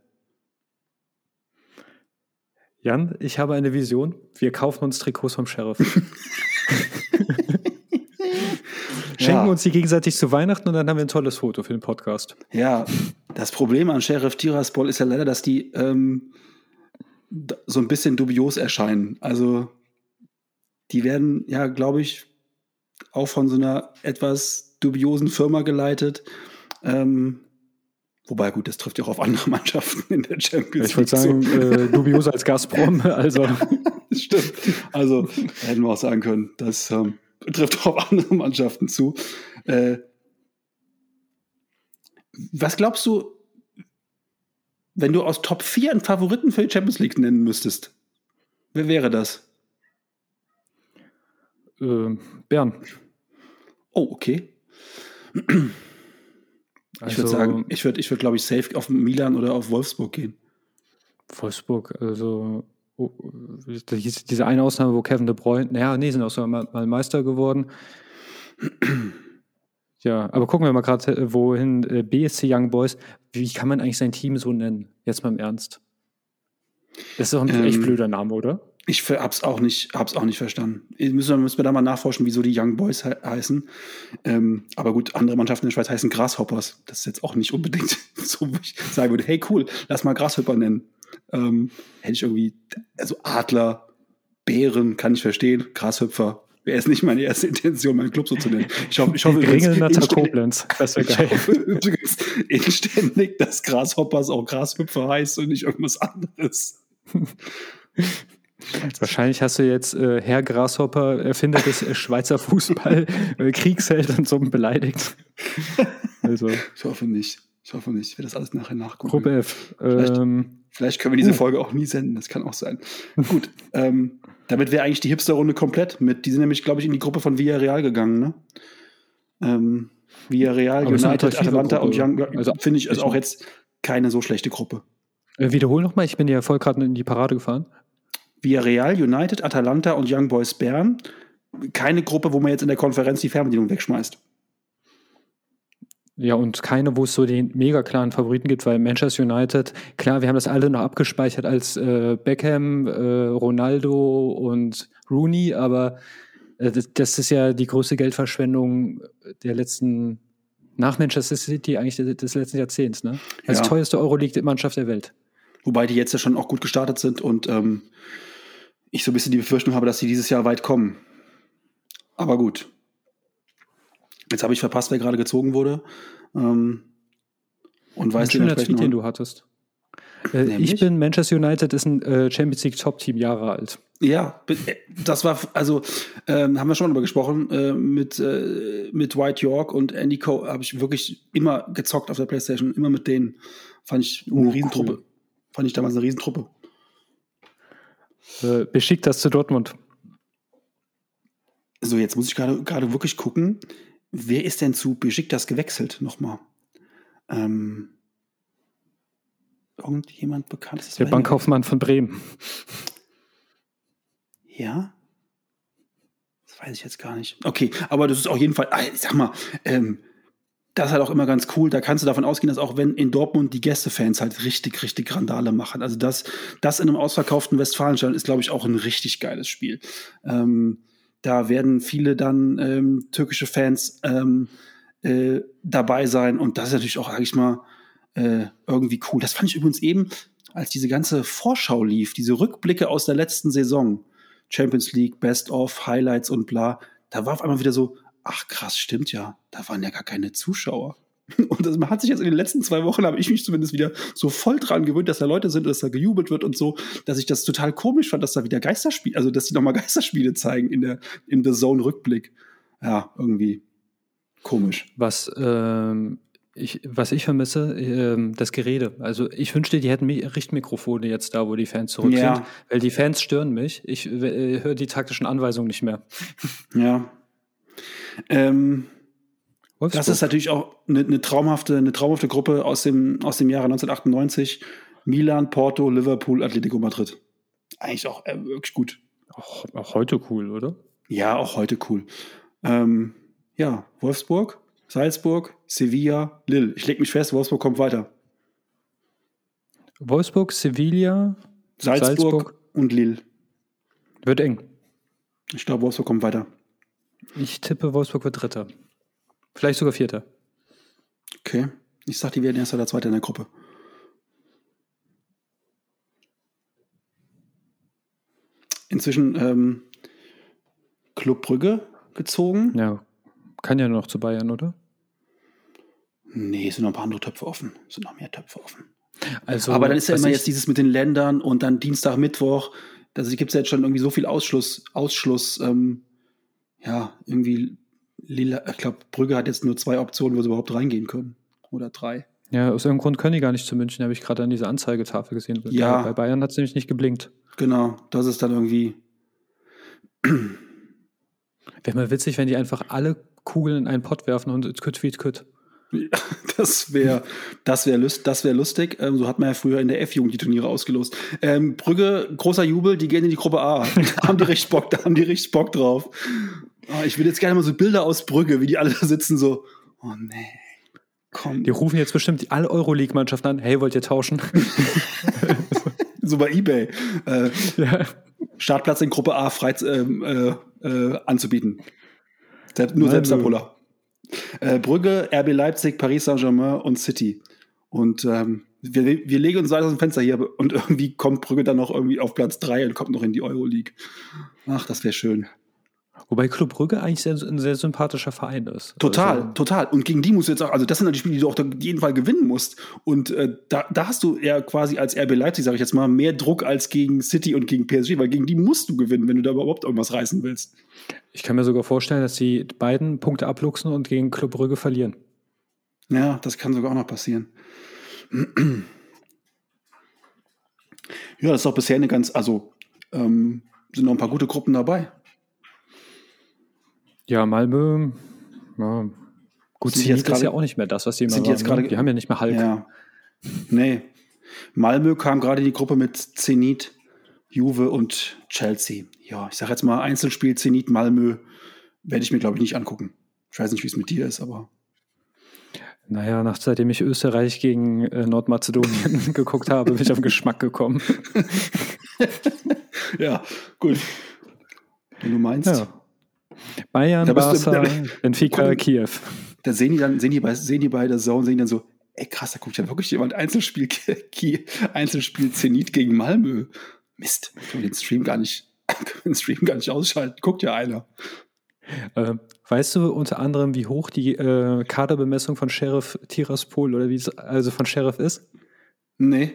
Jan, ich habe eine Vision. Wir kaufen uns Trikots vom Sheriff. Schenken ja. uns die gegenseitig zu Weihnachten und dann haben wir ein tolles Foto für den Podcast. Ja, das Problem an Sheriff Tiraspol ist ja leider, dass die ähm, so ein bisschen dubios erscheinen. Also die werden ja, glaube ich, auch von so einer etwas dubiosen Firma geleitet. Ähm, wobei, gut, das trifft ja auch auf andere Mannschaften in der Champions Ich würde sagen, äh, dubios als Gazprom. Also. Stimmt. Also hätten wir auch sagen können, das ähm, trifft auch auf andere Mannschaften zu. Äh, was glaubst du, wenn du aus Top 4 einen Favoriten für die Champions League nennen müsstest, wer wäre das? Äh, Bern. Oh, okay. Also, ich würde sagen, ich würde, ich würd, glaube ich, safe auf Milan oder auf Wolfsburg gehen. Wolfsburg, also diese eine Ausnahme, wo Kevin De Bruyne, naja, nee, sind auch so mal, mal Meister geworden. Ja, aber gucken wir mal gerade, äh, wohin äh, BSC Young Boys, wie kann man eigentlich sein Team so nennen? Jetzt mal im Ernst. Das ist doch ein ähm, echt blöder Name, oder? Ich hab's auch nicht, hab's auch nicht verstanden. Müssen wir, müssen wir da mal nachforschen, wieso die Young Boys he heißen. Ähm, aber gut, andere Mannschaften in der Schweiz heißen Grasshoppers. Das ist jetzt auch nicht unbedingt so, wo ich sagen würde, hey cool, lass mal Grasshopper nennen. Ähm, hätte ich irgendwie, also Adler, Bären, kann ich verstehen, Grashüpfer, wäre es nicht meine erste Intention, meinen Club so zu nennen. Ich hoffe, ich hoffe übrigens, Koblenz. Das wäre geil. Ich hoffe übrigens inständig, dass Grasshoppers auch Grashüpfer heißt und nicht irgendwas anderes. Wahrscheinlich hast du jetzt äh, Herr Grasshopper, Erfinder des äh, Schweizer Fußball, äh, Kriegsheld und so beleidigt. Also. Ich hoffe nicht. Ich hoffe nicht. Ich werde das alles nachher nachgucken. Gruppe F. Ähm, vielleicht können wir diese uh. Folge auch nie senden. Das kann auch sein. Gut. Ähm, damit wäre eigentlich die Hipster-Runde komplett mit. Die sind nämlich, glaube ich, in die Gruppe von Villarreal gegangen, ne? Ähm, Villarreal, United, Atalanta und Young. Also finde ich, ist auch jetzt keine so schlechte Gruppe. Äh, wiederhol nochmal, ich bin ja voll gerade in die Parade gefahren. Villarreal, United, Atalanta und Young Boys Bern. Keine Gruppe, wo man jetzt in der Konferenz die Fernbedienung wegschmeißt. Ja, und keine, wo es so den mega klaren Favoriten gibt, weil Manchester United, klar, wir haben das alle noch abgespeichert als äh, Beckham, äh, Ronaldo und Rooney, aber äh, das, das, ist ja die größte Geldverschwendung der letzten, nach Manchester City eigentlich des, des letzten Jahrzehnts, ne? Als ja. teuerste Euroleague-Mannschaft der Welt. Wobei die jetzt ja schon auch gut gestartet sind und ähm, ich so ein bisschen die Befürchtung habe, dass sie dieses Jahr weit kommen. Aber gut, Jetzt habe ich verpasst, wer gerade gezogen wurde. Ähm, und weiß ein schöner Tweet, den du hattest. Äh, ich bin Manchester United, ist ein äh, Champions League Top-Team Jahre alt. Ja, äh, das war, also ähm, haben wir schon mal darüber gesprochen, äh, mit, äh, mit White York und Andy Cole habe ich wirklich immer gezockt auf der Playstation, immer mit denen. Fand ich eine oh, Riesentruppe. Cool. Fand ich damals eine Riesentruppe. Äh, beschickt das zu Dortmund. So, jetzt muss ich gerade wirklich gucken. Wer ist denn zu Besiktas gewechselt nochmal? Ähm, irgendjemand bekannt? Der Bankkaufmann von Bremen. Ja? Das weiß ich jetzt gar nicht. Okay, aber das ist auf jeden Fall, ah, ich sag mal, ähm, das ist halt auch immer ganz cool. Da kannst du davon ausgehen, dass auch wenn in Dortmund die Gästefans halt richtig, richtig Randale machen. Also das, das in einem ausverkauften Westfalenstadion ist, glaube ich, auch ein richtig geiles Spiel. Ähm, da werden viele dann ähm, türkische Fans ähm, äh, dabei sein und das ist natürlich auch, sag ich mal, äh, irgendwie cool. Das fand ich übrigens eben, als diese ganze Vorschau lief, diese Rückblicke aus der letzten Saison, Champions League, Best of, Highlights und bla, da war auf einmal wieder so, ach krass, stimmt ja, da waren ja gar keine Zuschauer. Und das hat sich jetzt in den letzten zwei Wochen, habe ich mich zumindest wieder so voll dran gewöhnt, dass da Leute sind, dass da gejubelt wird und so, dass ich das total komisch fand, dass da wieder Geisterspiele, also dass die nochmal Geisterspiele zeigen in der in The Zone Rückblick. Ja, irgendwie komisch. Was ähm, ich, was ich vermisse, ähm, das Gerede. Also ich wünschte, die hätten Richtmikrofone jetzt da, wo die Fans zurück ja. sind, weil die Fans stören mich. Ich äh, höre die taktischen Anweisungen nicht mehr. Ja. Ähm, das ist natürlich auch eine, eine, traumhafte, eine traumhafte Gruppe aus dem, aus dem Jahre 1998. Milan, Porto, Liverpool, Atletico Madrid. Eigentlich auch äh, wirklich gut. Auch, auch, heute cool, oder? Ja, auch heute cool. Ähm, ja, Wolfsburg, Salzburg, Sevilla, Lille. Ich leg mich fest, Wolfsburg kommt weiter. Wolfsburg, Sevilla, Salzburg, Salzburg und Lille. Wird eng. Ich glaube, Wolfsburg kommt weiter. Ich tippe, Wolfsburg wird Dritter. Vielleicht sogar Vierter. Okay. Ich sag, die werden erst oder Zweiter in der Gruppe. Inzwischen ähm, Club Brügge gezogen. Ja, kann ja noch zu Bayern, oder? Nee, es sind noch ein paar andere Töpfe offen. Es sind noch mehr Töpfe offen. Also, Aber dann ist ja immer jetzt dieses mit den Ländern und dann Dienstag, Mittwoch. Also gibt es ja jetzt schon irgendwie so viel Ausschluss, Ausschluss, ähm, ja, irgendwie Lila, ich glaube, Brügge hat jetzt nur zwei Optionen, wo sie überhaupt reingehen können. Oder drei. Ja, aus irgendeinem Grund können die gar nicht zu München, habe ich gerade an dieser Anzeigetafel gesehen. Ja. Bei Bayern hat es nämlich nicht geblinkt. Genau, das ist dann irgendwie. Wäre mal witzig, wenn die einfach alle Kugeln in einen Pott werfen und it could feed could. Das wäre das wär lust, das wär lustig. Ähm, so hat man ja früher in der F-Jugend die Turniere ausgelost. Ähm, Brügge, großer Jubel, die gehen in die Gruppe A. Da haben die richtig Bock, da haben die richtig Bock drauf. Oh, ich will jetzt gerne mal so Bilder aus Brügge, wie die alle da sitzen, so, oh nee. Komm. Die rufen jetzt bestimmt alle Euroleague-Mannschaften an. Hey, wollt ihr tauschen? so bei Ebay. Äh, ja. Startplatz in Gruppe A frei ähm, äh, äh, anzubieten. Nur Selbstabholer. Äh, Brügge, RB Leipzig, Paris Saint-Germain und City. Und ähm, wir, wir legen uns weit aus dem Fenster hier und irgendwie kommt Brügge dann noch irgendwie auf Platz 3 und kommt noch in die Euroleague. Ach, das wäre schön. Wobei Club Brügge eigentlich sehr, ein sehr sympathischer Verein ist. Total, also, total. Und gegen die musst du jetzt auch, also das sind halt die Spiele, die du auch auf jeden Fall gewinnen musst. Und äh, da, da hast du ja quasi als RB Leipzig, sage ich jetzt mal, mehr Druck als gegen City und gegen PSG, weil gegen die musst du gewinnen, wenn du da überhaupt irgendwas reißen willst. Ich kann mir sogar vorstellen, dass die beiden Punkte abluchsen und gegen Club Brügge verlieren. Ja, das kann sogar auch noch passieren. Ja, das ist auch bisher eine ganz, also ähm, sind noch ein paar gute Gruppen dabei. Ja, Malmö, ja, gut, sie jetzt ist ja auch nicht mehr das, was sie immer sind. Jetzt grade, die haben ja nicht mehr Hulk. Ja. Nee. Malmö kam gerade in die Gruppe mit Zenit, Juve und Chelsea. Ja, ich sage jetzt mal Einzelspiel Zenit Malmö werde ich mir glaube ich nicht angucken. Ich weiß nicht, wie es mit dir ist, aber naja, nachdem ich Österreich gegen äh, Nordmazedonien geguckt habe, bin ich auf den Geschmack gekommen. ja, gut. Wenn du meinst. Ja. Bayern, da Barca, du, Benfica, guck, Kiew. Da sehen die dann, sehen die bei, sehen die bei der Zone, sehen dann so, ey krass, da guckt ja wirklich jemand Einzelspiel, Einzelspiel Zenit gegen Malmö. Mist, können wir den Stream gar nicht, den Stream gar nicht ausschalten. Guckt ja einer. Äh, weißt du unter anderem, wie hoch die äh, Kaderbemessung von Sheriff Tiraspol oder wie es also von Sheriff ist? Nee.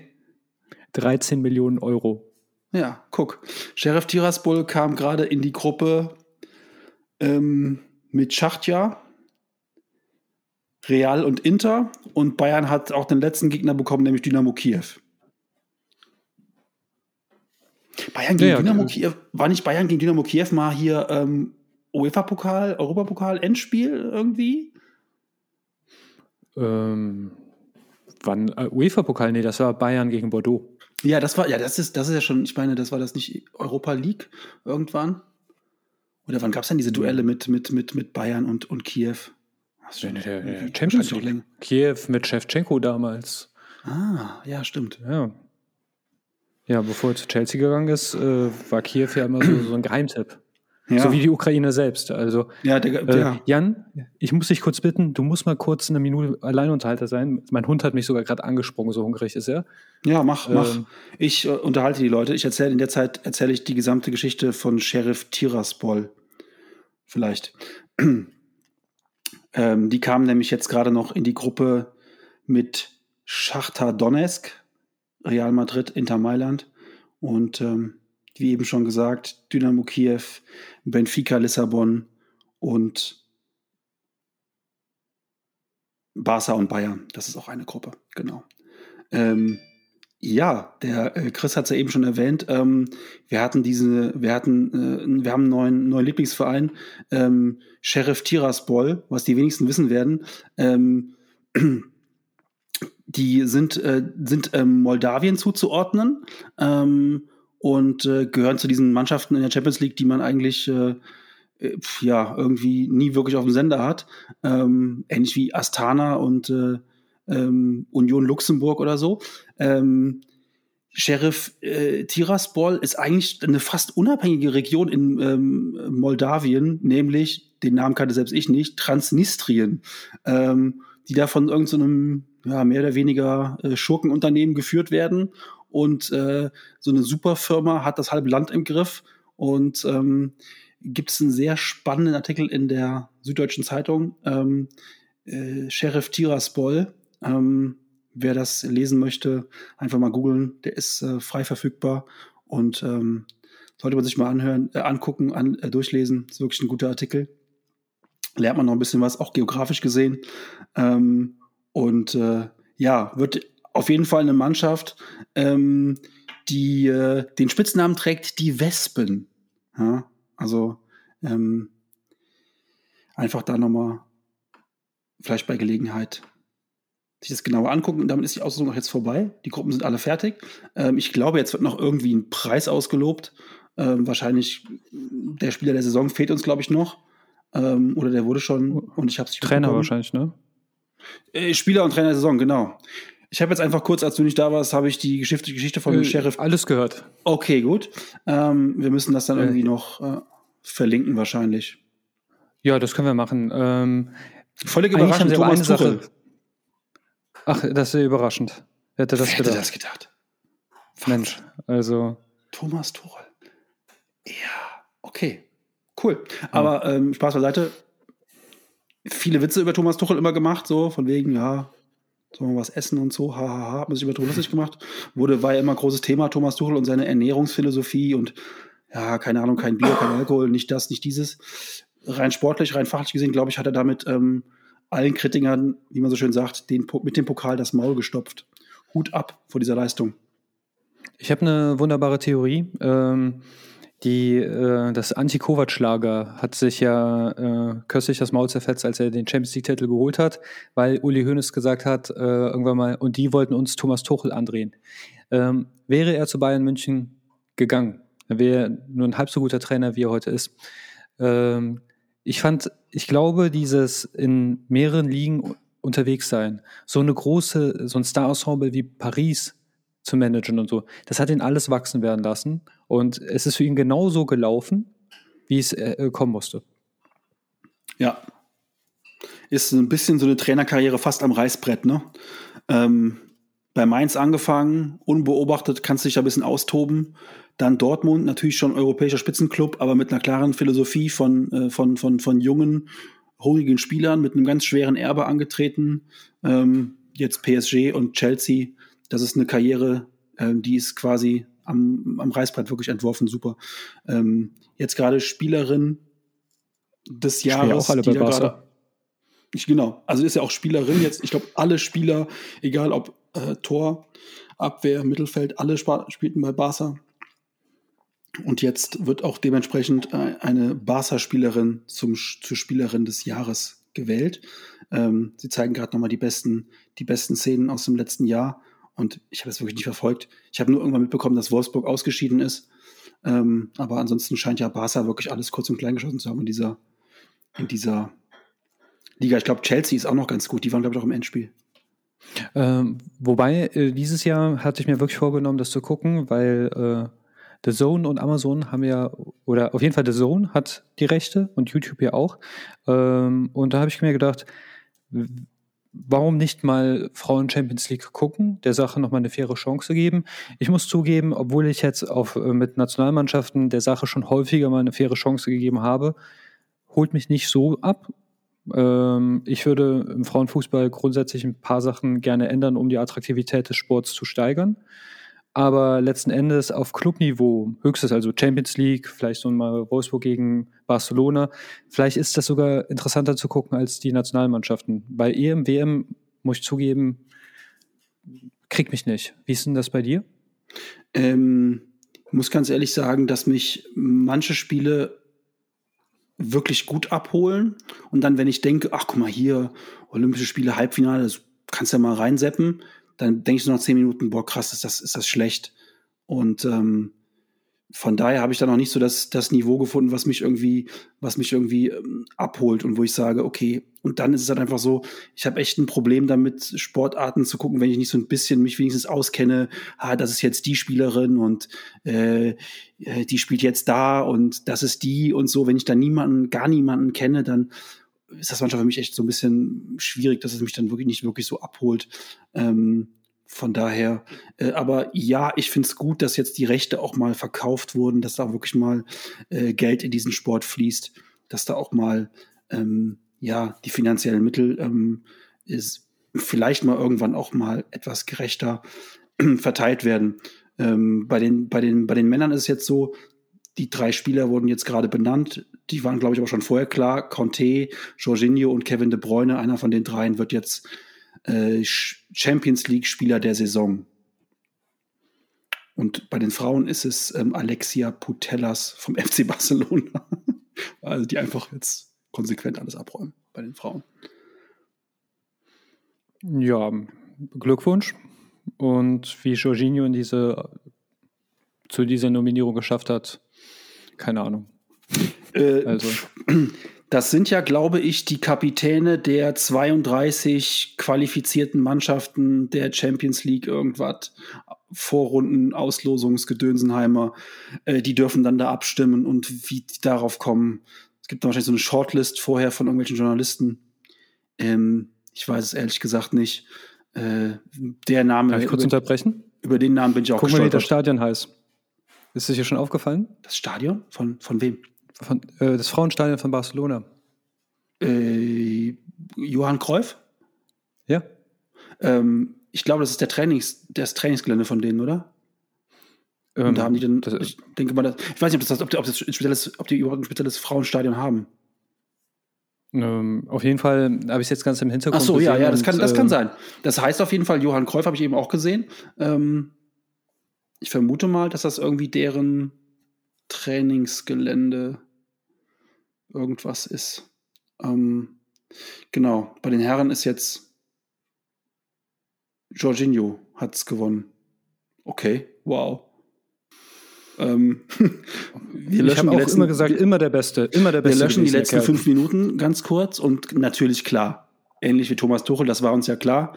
13 Millionen Euro. Ja, guck. Sheriff Tiraspol kam gerade in die Gruppe ähm, mit Schachtja, Real und Inter. Und Bayern hat auch den letzten Gegner bekommen, nämlich Dynamo Kiew. Bayern gegen ja, Dynamo ja. Kiew, war nicht Bayern gegen Dynamo Kiew mal hier ähm, UEFA-Pokal, Europapokal, Endspiel irgendwie? Ähm, wann? Äh, UEFA-Pokal? Nee, das war Bayern gegen Bordeaux. Ja, das war, ja, das ist, das ist ja schon, ich meine, das war das nicht Europa League irgendwann? Oder wann gab es denn diese Duelle mit, mit, mit, mit Bayern und, und Kiew? Der, der, der Champions League. Kiew mit Shevchenko damals. Ah, ja, stimmt. Ja. Ja, bevor er zu Chelsea gegangen ist, äh, war Kiew ja immer so, so ein Geheimtipp. Ja. So wie die Ukraine selbst. Also, ja, der, der. Äh, Jan, ich muss dich kurz bitten, du musst mal kurz eine Minute Alleinunterhalter sein. Mein Hund hat mich sogar gerade angesprungen, so hungrig ist er. Ja, mach, ähm, mach. Ich äh, unterhalte die Leute. Ich erzähle in der Zeit erzähle ich die gesamte Geschichte von Sheriff Tiraspol. Vielleicht. ähm, die kamen nämlich jetzt gerade noch in die Gruppe mit Schachtar Donetsk, Real Madrid, Inter Mailand und ähm, wie eben schon gesagt, Dynamo Kiew, Benfica Lissabon und Barca und Bayern. Das ist auch eine Gruppe, genau. Ähm, ja, der äh, Chris hat es ja eben schon erwähnt. Ähm, wir hatten diese, wir hatten, äh, wir haben einen neuen, neuen Lieblingsverein, ähm, Sheriff Tiraspol, was die wenigsten wissen werden. Ähm, die sind, äh, sind ähm, Moldawien zuzuordnen. Ähm, und äh, gehören zu diesen Mannschaften in der Champions League, die man eigentlich äh, ja irgendwie nie wirklich auf dem Sender hat. Ähm, ähnlich wie Astana und ähm, Union Luxemburg oder so. Ähm, Sheriff äh, Tiraspol ist eigentlich eine fast unabhängige Region in ähm, Moldawien, nämlich, den Namen kannte selbst ich nicht, Transnistrien, ähm, die da von irgendeinem so ja, mehr oder weniger äh, Schurkenunternehmen geführt werden und äh, so eine Superfirma hat das halbe Land im Griff und ähm, gibt es einen sehr spannenden Artikel in der Süddeutschen Zeitung, ähm, äh, Sheriff Tiraspol. Ähm, wer das lesen möchte, einfach mal googeln. Der ist äh, frei verfügbar und ähm, sollte man sich mal anhören, äh, angucken, an, äh, durchlesen. Ist wirklich ein guter Artikel. Lernt man noch ein bisschen was, auch geografisch gesehen. Ähm, und äh, ja, wird auf jeden Fall eine Mannschaft, ähm, die äh, den Spitznamen trägt, die Wespen. Ja, also ähm, einfach da nochmal vielleicht bei Gelegenheit sich das genauer angucken. Und damit ist die Auslosung auch jetzt vorbei. Die Gruppen sind alle fertig. Ähm, ich glaube, jetzt wird noch irgendwie ein Preis ausgelobt. Ähm, wahrscheinlich der Spieler der Saison fehlt uns, glaube ich, noch. Ähm, oder der wurde schon. Und ich habe Trainer wahrscheinlich, ne? Äh, Spieler und Trainer der Saison, genau. Ich habe jetzt einfach kurz, als du nicht da warst, habe ich die Geschichte, Geschichte von äh, Sheriff. Alles gehört. Okay, gut. Ähm, wir müssen das dann äh. irgendwie noch äh, verlinken, wahrscheinlich. Ja, das können wir machen. Ähm, Völlig überraschend, Thomas Tuchel. Sache. Ach, das ist überraschend. Wer hätte das Wer gedacht? Hätte das gedacht? Mensch, also. Thomas Tuchel. Ja, okay. Cool. Aber ähm, Spaß beiseite. Viele Witze über Thomas Tuchel immer gemacht, so von wegen, ja, sollen wir was essen und so, hahaha, ha, ha, hat man sich über lustig gemacht. Wurde, war ja immer großes Thema, Thomas Tuchel und seine Ernährungsphilosophie und ja, keine Ahnung, kein Bier, kein Alkohol, nicht das, nicht dieses. Rein sportlich, rein fachlich gesehen, glaube ich, hat er damit ähm, allen Kritikern, wie man so schön sagt, den, mit dem Pokal das Maul gestopft. Hut ab vor dieser Leistung. Ich habe eine wunderbare Theorie. Ähm, die, äh, das Anti-Kovac-Lager hat sich ja äh, köstlich das Maul zerfetzt, als er den Champions League-Titel geholt hat, weil Uli Hoeneß gesagt hat, äh, irgendwann mal, und die wollten uns Thomas Tuchel andrehen. Ähm, wäre er zu Bayern München gegangen, wäre er nur ein halb so guter Trainer, wie er heute ist. Ähm, ich fand, ich glaube, dieses in mehreren Ligen unterwegs sein, so eine große, so ein Star-Ensemble wie Paris zu managen und so. Das hat ihn alles wachsen werden lassen. Und es ist für ihn genauso gelaufen, wie es äh, kommen musste. Ja. Ist ein bisschen so eine Trainerkarriere fast am Reißbrett, ne? Ähm, bei Mainz angefangen, unbeobachtet, kannst dich ein bisschen austoben. Dann Dortmund, natürlich schon europäischer Spitzenclub, aber mit einer klaren Philosophie von, äh, von, von, von jungen, hungrigen Spielern, mit einem ganz schweren Erbe angetreten. Ähm, jetzt PSG und Chelsea das ist eine Karriere, ähm, die ist quasi am, am Reißbrett wirklich entworfen, super. Ähm, jetzt gerade Spielerin des Jahres. Ja auch alle bei Barca. Ich, genau, also ist ja auch Spielerin jetzt. Ich glaube, alle Spieler, egal ob äh, Tor, Abwehr, Mittelfeld, alle spielten bei Barca. Und jetzt wird auch dementsprechend äh, eine Barca-Spielerin zur Spielerin des Jahres gewählt. Ähm, sie zeigen gerade nochmal die besten, die besten Szenen aus dem letzten Jahr. Und ich habe es wirklich nicht verfolgt. Ich habe nur irgendwann mitbekommen, dass Wolfsburg ausgeschieden ist. Ähm, aber ansonsten scheint ja Barca wirklich alles kurz und klein geschossen zu haben in dieser, in dieser Liga. Ich glaube, Chelsea ist auch noch ganz gut. Die waren, glaube ich, auch im Endspiel. Ähm, wobei, äh, dieses Jahr hatte ich mir wirklich vorgenommen, das zu gucken, weil The Zone und Amazon haben ja, oder auf jeden Fall The Zone hat die Rechte und YouTube ja auch. Ähm, und da habe ich mir gedacht, warum nicht mal Frauen Champions League gucken, der Sache nochmal eine faire Chance geben. Ich muss zugeben, obwohl ich jetzt auf, äh, mit Nationalmannschaften der Sache schon häufiger mal eine faire Chance gegeben habe, holt mich nicht so ab. Ähm, ich würde im Frauenfußball grundsätzlich ein paar Sachen gerne ändern, um die Attraktivität des Sports zu steigern. Aber letzten Endes auf Clubniveau, höchstes, also Champions League, vielleicht so mal Wolfsburg gegen Barcelona, vielleicht ist das sogar interessanter zu gucken als die Nationalmannschaften. Bei EM, WM, muss ich zugeben, kriegt mich nicht. Wie ist denn das bei dir? Ähm, muss ganz ehrlich sagen, dass mich manche Spiele wirklich gut abholen. Und dann, wenn ich denke, ach guck mal hier, Olympische Spiele, Halbfinale, kannst du ja mal reinseppen, dann denke ich so nach zehn Minuten, boah, krass, ist das, ist das schlecht. Und ähm, von daher habe ich da noch nicht so das, das Niveau gefunden, was mich irgendwie, was mich irgendwie ähm, abholt und wo ich sage, okay, und dann ist es halt einfach so, ich habe echt ein Problem damit, Sportarten zu gucken, wenn ich nicht so ein bisschen mich wenigstens auskenne, ah, das ist jetzt die Spielerin und äh, äh die spielt jetzt da und das ist die und so. Wenn ich da niemanden, gar niemanden kenne, dann ist das manchmal für mich echt so ein bisschen schwierig, dass es mich dann wirklich nicht wirklich so abholt. Ähm, von daher, äh, aber ja, ich finde es gut, dass jetzt die Rechte auch mal verkauft wurden, dass da wirklich mal äh, Geld in diesen Sport fließt, dass da auch mal ähm, ja die finanziellen Mittel ähm, ist vielleicht mal irgendwann auch mal etwas gerechter verteilt werden. Ähm, bei den bei den bei den Männern ist es jetzt so, die drei Spieler wurden jetzt gerade benannt. Die waren, glaube ich, aber schon vorher klar. Conte, Jorginho und Kevin De Bruyne. Einer von den dreien wird jetzt äh, Champions League-Spieler der Saison. Und bei den Frauen ist es ähm, Alexia Putellas vom FC Barcelona. also die einfach jetzt konsequent alles abräumen bei den Frauen. Ja, Glückwunsch. Und wie Jorginho in diese, zu dieser Nominierung geschafft hat, keine Ahnung. Äh, also. Das sind ja, glaube ich, die Kapitäne der 32 qualifizierten Mannschaften der Champions League irgendwas. Vorrunden, Auslosungsgedönsenheimer, äh, die dürfen dann da abstimmen und wie die darauf kommen. Es gibt wahrscheinlich so eine Shortlist vorher von irgendwelchen Journalisten. Ähm, ich weiß es ehrlich gesagt nicht. Äh, der Name. Darf ich kurz über, unterbrechen? Über den Namen bin ich auch Guck mal, wie das Stadion heißt. Ist es dir schon aufgefallen? Das Stadion? Von, von wem? Von, äh, das Frauenstadion von Barcelona. Äh, Johann Cruyff? Ja. Ähm, ich glaube, das ist der Trainings, das Trainingsgelände von denen, oder? Und ähm, da haben die dann, ich denke mal, das, ich weiß nicht, ob, das, ob, die, ob, das spezielles, ob die überhaupt ein spezielles Frauenstadion haben. Ähm, auf jeden Fall habe ich es jetzt ganz im Hintergrund. Ach so, ja, ja, das, kann, das kann ähm, sein. Das heißt auf jeden Fall, Johann Cruyff habe ich eben auch gesehen. Ähm, ich vermute mal, dass das irgendwie deren Trainingsgelände irgendwas ist. Ähm, genau, bei den Herren ist jetzt Jorginho hat es gewonnen. Okay, wow. Ähm, wir ich habe auch letzten, immer gesagt, immer der Beste, immer der Beste. Wir löschen die letzten fünf Minuten ganz kurz und natürlich klar, ähnlich wie Thomas Tuchel, das war uns ja klar,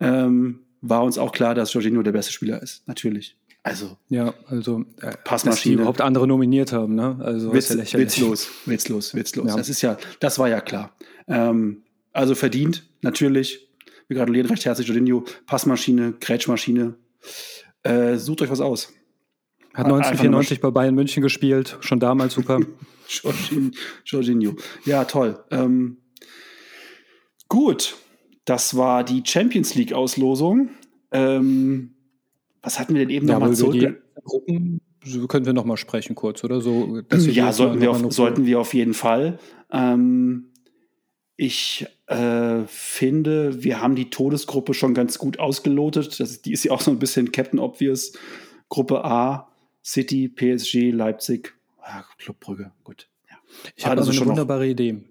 ähm, war uns auch klar, dass Jorginho der beste Spieler ist, natürlich. Also ja, also äh, Passmaschine. Dass die überhaupt andere nominiert haben, ne? Also Witz, ja witzlos, witzlos, witzlos. Ja. Das ist ja, das war ja klar. Ähm, also verdient, natürlich. Wir gratulieren recht herzlich Jorginho. Passmaschine, Grätschmaschine. Äh, sucht euch was aus. Hat 1994 bei Bayern München gespielt, schon damals super. Jorginho. Ja, toll. Ähm, gut, das war die Champions League Auslosung. Ähm, was hatten wir denn eben ja, nochmal zurück? Gruppen können wir nochmal sprechen kurz, oder so? ja, sollten wir, auf, sollten wir auf jeden Fall. Ähm, ich äh, finde, wir haben die Todesgruppe schon ganz gut ausgelotet. Das, die ist ja auch so ein bisschen Captain Obvious. Gruppe A, City, PSG, Leipzig, ah, Club Brügge, gut. Ja. Ich habe also eine wunderbare noch. Idee.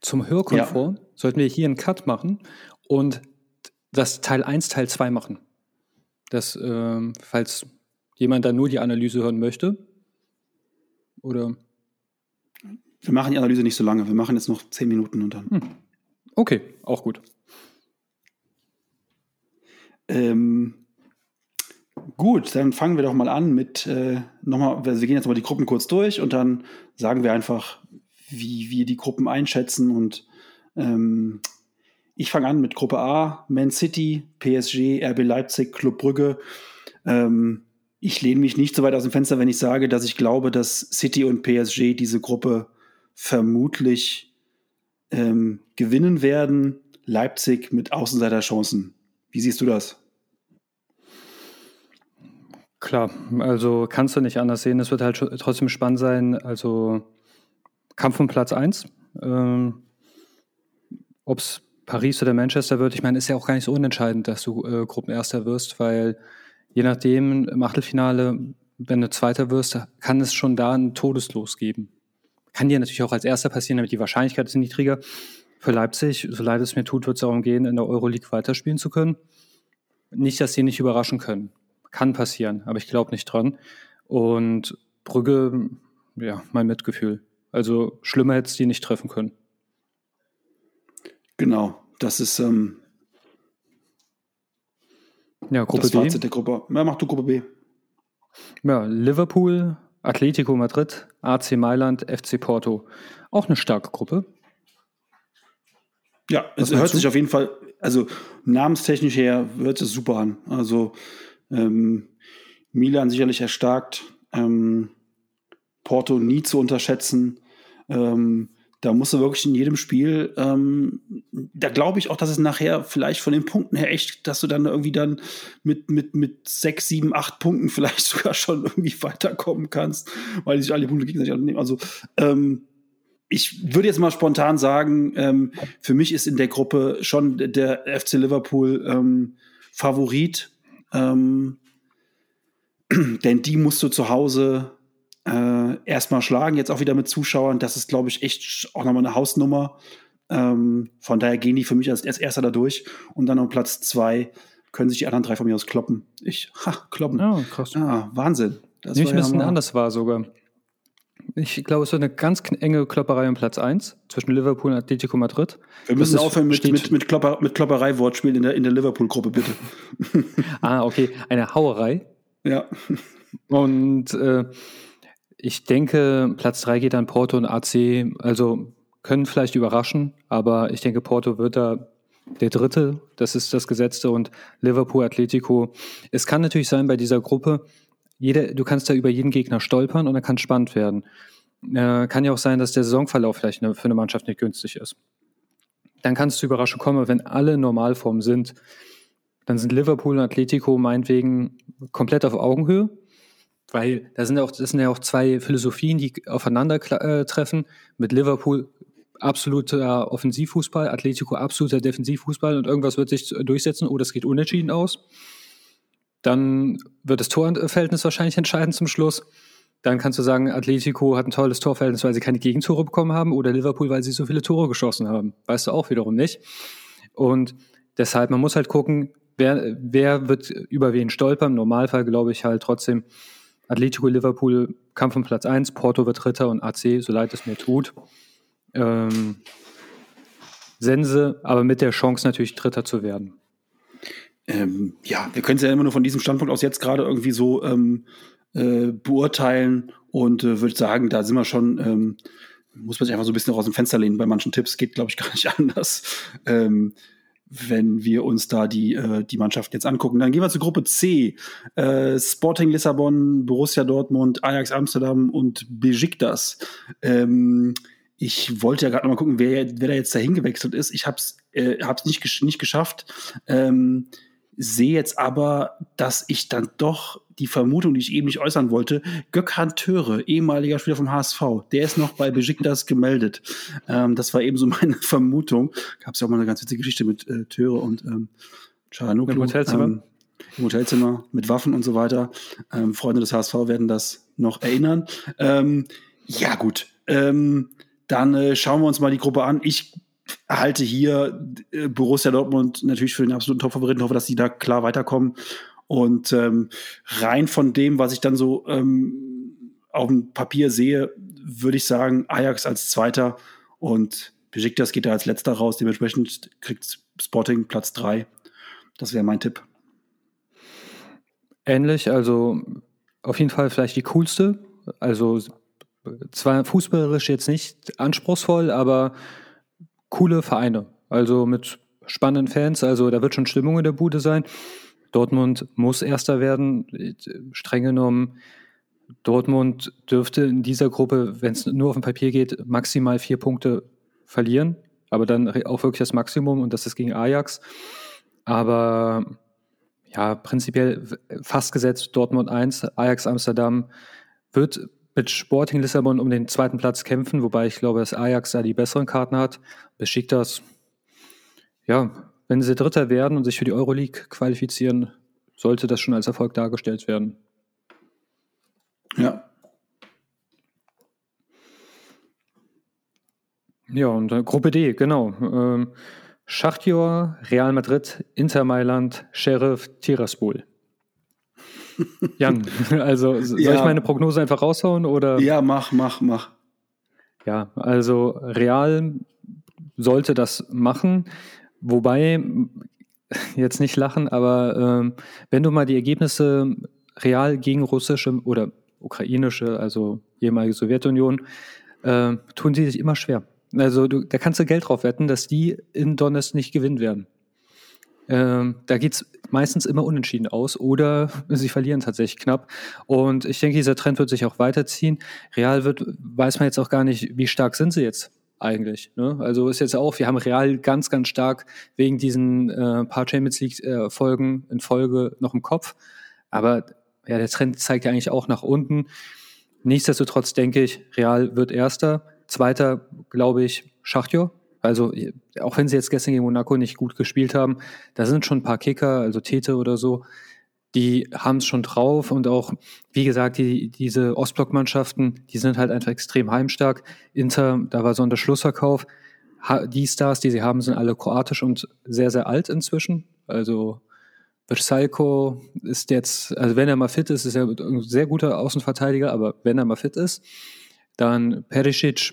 Zum Hörkomfort ja. sollten wir hier einen Cut machen und das Teil 1, Teil 2 machen dass, ähm, falls jemand da nur die Analyse hören möchte, oder? Wir machen die Analyse nicht so lange. Wir machen jetzt noch zehn Minuten und dann. Hm. Okay, auch gut. Ähm, Gut, dann fangen wir doch mal an mit äh, nochmal, wir gehen jetzt mal die Gruppen kurz durch und dann sagen wir einfach, wie wir die Gruppen einschätzen. Und ähm, ich fange an mit Gruppe A, Man City, PSG, RB Leipzig, Club Brügge. Ähm, ich lehne mich nicht so weit aus dem Fenster, wenn ich sage, dass ich glaube, dass City und PSG diese Gruppe vermutlich ähm, gewinnen werden. Leipzig mit Außenseiterchancen. Wie siehst du das? Klar, also kannst du nicht anders sehen. Es wird halt trotzdem spannend sein. Also Kampf um Platz 1. Ähm, Ob es Paris oder Manchester wird, ich meine, ist ja auch gar nicht so unentscheidend, dass du äh, Gruppenerster wirst, weil je nachdem im Achtelfinale, wenn du Zweiter wirst, kann es schon da ein Todeslos geben. Kann dir natürlich auch als Erster passieren, damit die Wahrscheinlichkeit ist niedriger. Für Leipzig, so leid es mir tut, wird es darum gehen, in der Euroleague weiterspielen zu können. Nicht, dass sie nicht überraschen können. Kann passieren, aber ich glaube nicht dran. Und Brügge, ja, mein Mitgefühl. Also schlimmer hätte es die nicht treffen können. Genau, das ist ähm, ja, Gruppe das B. Fazit der Gruppe. Ja, mach du Gruppe B. Ja, Liverpool, Atletico Madrid, AC Mailand, FC Porto. Auch eine starke Gruppe. Ja, es hört sich auf jeden Fall, also namenstechnisch her, hört es super an. Also ähm, Milan sicherlich erstarkt, ähm, Porto nie zu unterschätzen. Ähm, da musst du wirklich in jedem Spiel, ähm, da glaube ich auch, dass es nachher vielleicht von den Punkten her echt, dass du dann irgendwie dann mit, mit, mit sechs, sieben, acht Punkten vielleicht sogar schon irgendwie weiterkommen kannst, weil sich alle Punkte gegenseitig nehmen. Also ähm, ich würde jetzt mal spontan sagen, ähm, für mich ist in der Gruppe schon der FC Liverpool ähm, Favorit, ähm, denn die musst du zu Hause äh, erstmal schlagen, jetzt auch wieder mit Zuschauern. Das ist, glaube ich, echt auch nochmal eine Hausnummer. Ähm, von daher gehen die für mich als, als erster da durch und dann auf Platz zwei können sich die anderen drei von mir aus kloppen. Ich, ha, kloppen. Ja, krass. Ah, Wahnsinn. Das Nicht ein bisschen ja anders war sogar. Ich glaube, es wird eine ganz enge Klopperei um Platz 1 zwischen Liverpool und Atletico Madrid. Wir müssen aufhören mit, mit, mit, Klopper, mit Klopperei-Wortspielen in der, in der Liverpool-Gruppe, bitte. ah, okay. Eine Hauerei. Ja. Und äh, ich denke, Platz 3 geht an Porto und AC. Also können vielleicht überraschen, aber ich denke, Porto wird da der Dritte. Das ist das Gesetzte. Und Liverpool, Atletico. Es kann natürlich sein bei dieser Gruppe, jeder, du kannst da über jeden Gegner stolpern und dann kann es spannend werden. Äh, kann ja auch sein, dass der Saisonverlauf vielleicht eine, für eine Mannschaft nicht günstig ist. Dann kannst du überraschend kommen, wenn alle in Normalform sind. Dann sind Liverpool und Atletico meinetwegen komplett auf Augenhöhe. Weil da sind ja auch, das sind ja auch zwei Philosophien, die aufeinander äh. Mit Liverpool absoluter Offensivfußball, Atletico absoluter Defensivfußball und irgendwas wird sich durchsetzen oder es geht unentschieden aus. Dann wird das Torverhältnis wahrscheinlich entscheiden zum Schluss. Dann kannst du sagen, Atletico hat ein tolles Torverhältnis, weil sie keine Gegentore bekommen haben oder Liverpool, weil sie so viele Tore geschossen haben. Weißt du auch wiederum nicht. Und deshalb, man muss halt gucken, wer, wer wird über wen stolpern. Im Normalfall glaube ich halt trotzdem, Atletico Liverpool Kampf um Platz 1, Porto wird Dritter und AC, so leid es mir tut. Ähm, Sense, aber mit der Chance natürlich Dritter zu werden. Ähm, ja, wir können es ja immer nur von diesem Standpunkt aus jetzt gerade irgendwie so ähm, äh, beurteilen und äh, würde sagen, da sind wir schon, ähm, muss man sich einfach so ein bisschen aus dem Fenster lehnen. Bei manchen Tipps geht, glaube ich, gar nicht anders. Wenn wir uns da die, äh, die Mannschaft jetzt angucken. Dann gehen wir zur Gruppe C. Äh, Sporting Lissabon, Borussia Dortmund, Ajax Amsterdam und Besiktas. Ähm, ich wollte ja gerade mal gucken, wer, wer da jetzt dahin gewechselt ist. Ich habe es äh, hab's nicht, nicht geschafft. Ähm, sehe jetzt aber, dass ich dann doch die Vermutung, die ich eben nicht äußern wollte, Gökhan Töre, ehemaliger Spieler vom HSV, der ist noch bei Besiktas gemeldet. Ähm, das war eben so meine Vermutung. Gab es ja auch mal eine ganz witzige Geschichte mit äh, Töre und ähm. Im Hotelzimmer. Ähm, Im Hotelzimmer mit Waffen und so weiter. Ähm, Freunde des HSV werden das noch erinnern. Ähm, ja, gut. Ähm, dann äh, schauen wir uns mal die Gruppe an. Ich halte hier äh, Borussia Dortmund natürlich für den absoluten Top-Favoriten, hoffe, dass sie da klar weiterkommen. Und ähm, rein von dem, was ich dann so ähm, auf dem Papier sehe, würde ich sagen, Ajax als Zweiter und Besiktas geht da als Letzter raus. Dementsprechend kriegt Sporting Platz drei. Das wäre mein Tipp. ähnlich, also auf jeden Fall vielleicht die coolste. Also zwar fußballerisch jetzt nicht anspruchsvoll, aber coole Vereine. Also mit spannenden Fans, also da wird schon Stimmung in der Bude sein. Dortmund muss Erster werden, streng genommen. Dortmund dürfte in dieser Gruppe, wenn es nur auf dem Papier geht, maximal vier Punkte verlieren, aber dann auch wirklich das Maximum und das ist gegen Ajax. Aber ja, prinzipiell fast gesetzt Dortmund 1, Ajax Amsterdam wird mit Sporting Lissabon um den zweiten Platz kämpfen, wobei ich glaube, dass Ajax da die besseren Karten hat. Besiktas, ja, wenn sie Dritter werden und sich für die Euroleague qualifizieren, sollte das schon als Erfolg dargestellt werden. Ja. Ja, und äh, Gruppe D, genau. Ähm, Schachtjor, Real Madrid, Inter Mailand, Sheriff, Tiraspol. Jan, also soll ja. ich meine Prognose einfach raushauen oder? Ja, mach, mach, mach. Ja, also Real sollte das machen, wobei jetzt nicht lachen, aber ähm, wenn du mal die Ergebnisse Real gegen russische oder ukrainische, also ehemalige Sowjetunion, äh, tun sie sich immer schwer. Also du, da kannst du Geld drauf wetten, dass die in Donetsk nicht gewinnen werden. Ähm, da geht es meistens immer unentschieden aus oder sie verlieren tatsächlich knapp. Und ich denke, dieser Trend wird sich auch weiterziehen. Real wird, weiß man jetzt auch gar nicht, wie stark sind sie jetzt eigentlich. Ne? Also ist jetzt auch, wir haben Real ganz, ganz stark wegen diesen äh, paar Champions League-Folgen äh, in Folge noch im Kopf. Aber ja, der Trend zeigt ja eigentlich auch nach unten. Nichtsdestotrotz denke ich, Real wird Erster. Zweiter, glaube ich, Schachtjo. Also, auch wenn sie jetzt gestern gegen Monaco nicht gut gespielt haben, da sind schon ein paar Kicker, also Tete oder so, die haben es schon drauf und auch, wie gesagt, die, diese Ostblockmannschaften, die sind halt einfach extrem heimstark. Inter, da war so ein Schlussverkauf. Die Stars, die sie haben, sind alle kroatisch und sehr, sehr alt inzwischen. Also Versalco ist jetzt, also wenn er mal fit ist, ist er ein sehr guter Außenverteidiger, aber wenn er mal fit ist, dann Perisic,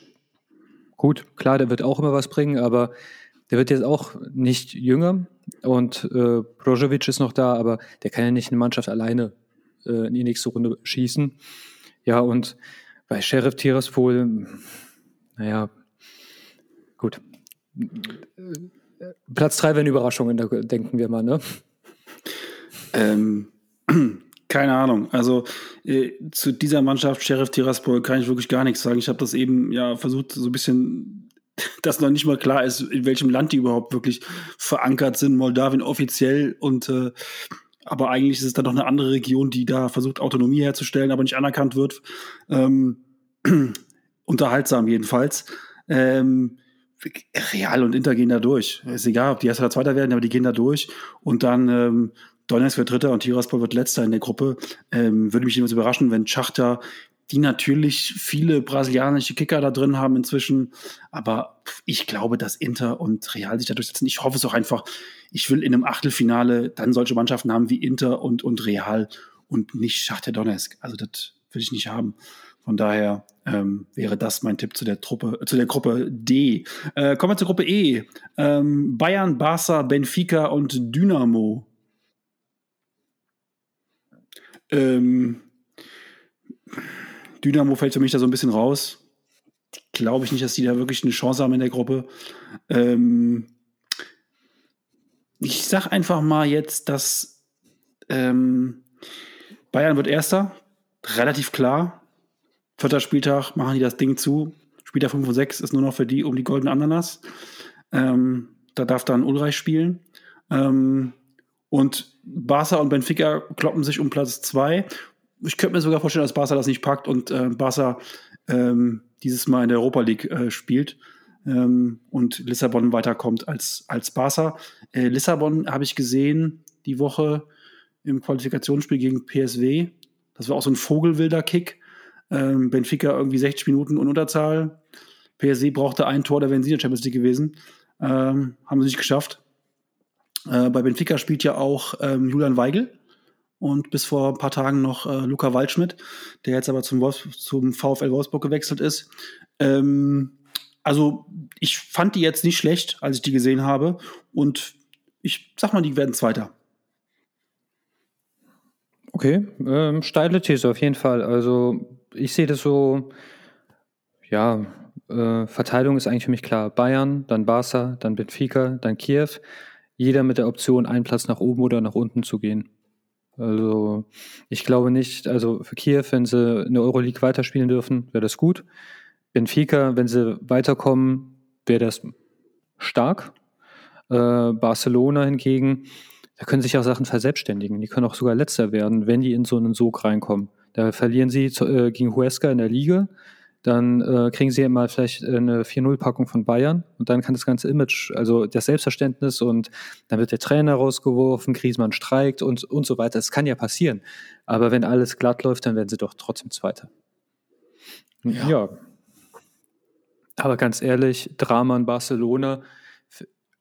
gut, klar, der wird auch immer was bringen, aber der wird jetzt auch nicht jünger und äh, Brozovic ist noch da, aber der kann ja nicht eine Mannschaft alleine äh, in die nächste Runde schießen. Ja, und bei Sheriff Tiraspol, naja, gut. Platz drei wären Überraschungen, denken wir mal, ne? Ähm, keine Ahnung. Also äh, zu dieser Mannschaft Sheriff Tiraspol kann ich wirklich gar nichts sagen. Ich habe das eben ja versucht, so ein bisschen, dass noch nicht mal klar ist, in welchem Land die überhaupt wirklich verankert sind. Moldawien offiziell und äh, aber eigentlich ist es dann doch eine andere Region, die da versucht, Autonomie herzustellen, aber nicht anerkannt wird. Ähm, unterhaltsam jedenfalls. Ähm, Real und Inter gehen da durch. Ist egal, ob die Erster oder Zweiter werden, aber die gehen da durch. Und dann ähm, Donetsk wird Dritter und Tiraspol wird Letzter in der Gruppe. Ähm, würde mich jedenfalls überraschen, wenn Schachter, die natürlich viele brasilianische Kicker da drin haben inzwischen, aber ich glaube, dass Inter und Real sich da durchsetzen. Ich hoffe es auch einfach. Ich will in einem Achtelfinale dann solche Mannschaften haben wie Inter und, und Real und nicht Schachter Donetsk. Also das will ich nicht haben. Von daher ähm, wäre das mein Tipp zu der Truppe, zu der Gruppe D. Äh, kommen wir zur Gruppe E. Ähm, Bayern, Barca, Benfica und Dynamo. Ähm, Dynamo fällt für mich da so ein bisschen raus. Glaube ich nicht, dass die da wirklich eine Chance haben in der Gruppe. Ähm, ich sag einfach mal jetzt, dass ähm, Bayern wird Erster. Relativ klar. Vierter Spieltag machen die das Ding zu. Spieltag 5 und 6 ist nur noch für die um die goldene Ananas. Ähm, da darf dann Ulreich spielen. Ähm, und Barca und Benfica kloppen sich um Platz zwei. Ich könnte mir sogar vorstellen, dass Barca das nicht packt und äh, Barca ähm, dieses Mal in der Europa League äh, spielt ähm, und Lissabon weiterkommt als, als Barca. Äh, Lissabon habe ich gesehen die Woche im Qualifikationsspiel gegen PSW. Das war auch so ein vogelwilder Kick. Ähm, Benfica irgendwie 60 Minuten und Unterzahl. PSW brauchte ein Tor, da wären sie in der Champions League gewesen. Ähm, haben sie nicht geschafft. Äh, bei Benfica spielt ja auch ähm, Julian Weigel und bis vor ein paar Tagen noch äh, Luca Waldschmidt, der jetzt aber zum, Wolfs zum VfL Wolfsburg gewechselt ist. Ähm, also ich fand die jetzt nicht schlecht, als ich die gesehen habe. Und ich sag mal, die werden Zweiter. Okay, ähm, steile These auf jeden Fall. Also ich sehe das so, ja, äh, Verteilung ist eigentlich für mich klar. Bayern, dann Barca, dann Benfica, dann Kiew. Jeder mit der Option, einen Platz nach oben oder nach unten zu gehen. Also ich glaube nicht, also für Kiew, wenn sie in der Euroleague weiterspielen dürfen, wäre das gut. Benfica, wenn sie weiterkommen, wäre das stark. Äh, Barcelona hingegen, da können sich auch Sachen verselbstständigen. Die können auch sogar letzter werden, wenn die in so einen Sog reinkommen. Da verlieren sie zu, äh, gegen Huesca in der Liga, dann äh, kriegen sie mal vielleicht eine 4-0-Packung von Bayern und dann kann das ganze Image, also das Selbstverständnis und dann wird der Trainer rausgeworfen, Griezmann streikt und, und so weiter. Das kann ja passieren. Aber wenn alles glatt läuft, dann werden sie doch trotzdem Zweiter. Ja. ja. Aber ganz ehrlich, Drama in Barcelona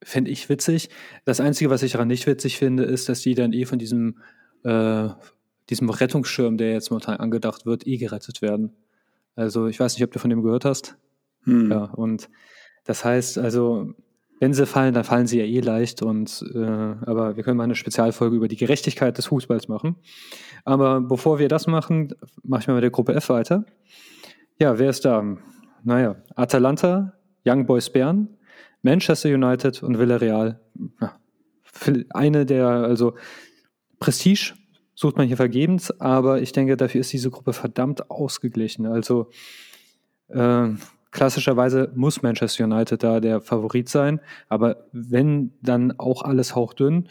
fände ich witzig. Das Einzige, was ich daran nicht witzig finde, ist, dass die dann eh von diesem, äh, diesem Rettungsschirm, der jetzt momentan angedacht wird, eh gerettet werden. Also ich weiß nicht, ob du von dem gehört hast. Hm. Ja, und das heißt, also wenn sie fallen, dann fallen sie ja eh leicht. Und äh, aber wir können mal eine Spezialfolge über die Gerechtigkeit des Fußballs machen. Aber bevor wir das machen, mache ich mal mit der Gruppe F weiter. Ja, wer ist da? Naja, Atalanta, Young Boys Bern, Manchester United und Villarreal. Ja, eine der, also Prestige sucht man hier vergebens, aber ich denke, dafür ist diese Gruppe verdammt ausgeglichen. Also äh, klassischerweise muss Manchester United da der Favorit sein, aber wenn dann auch alles hauchdünn.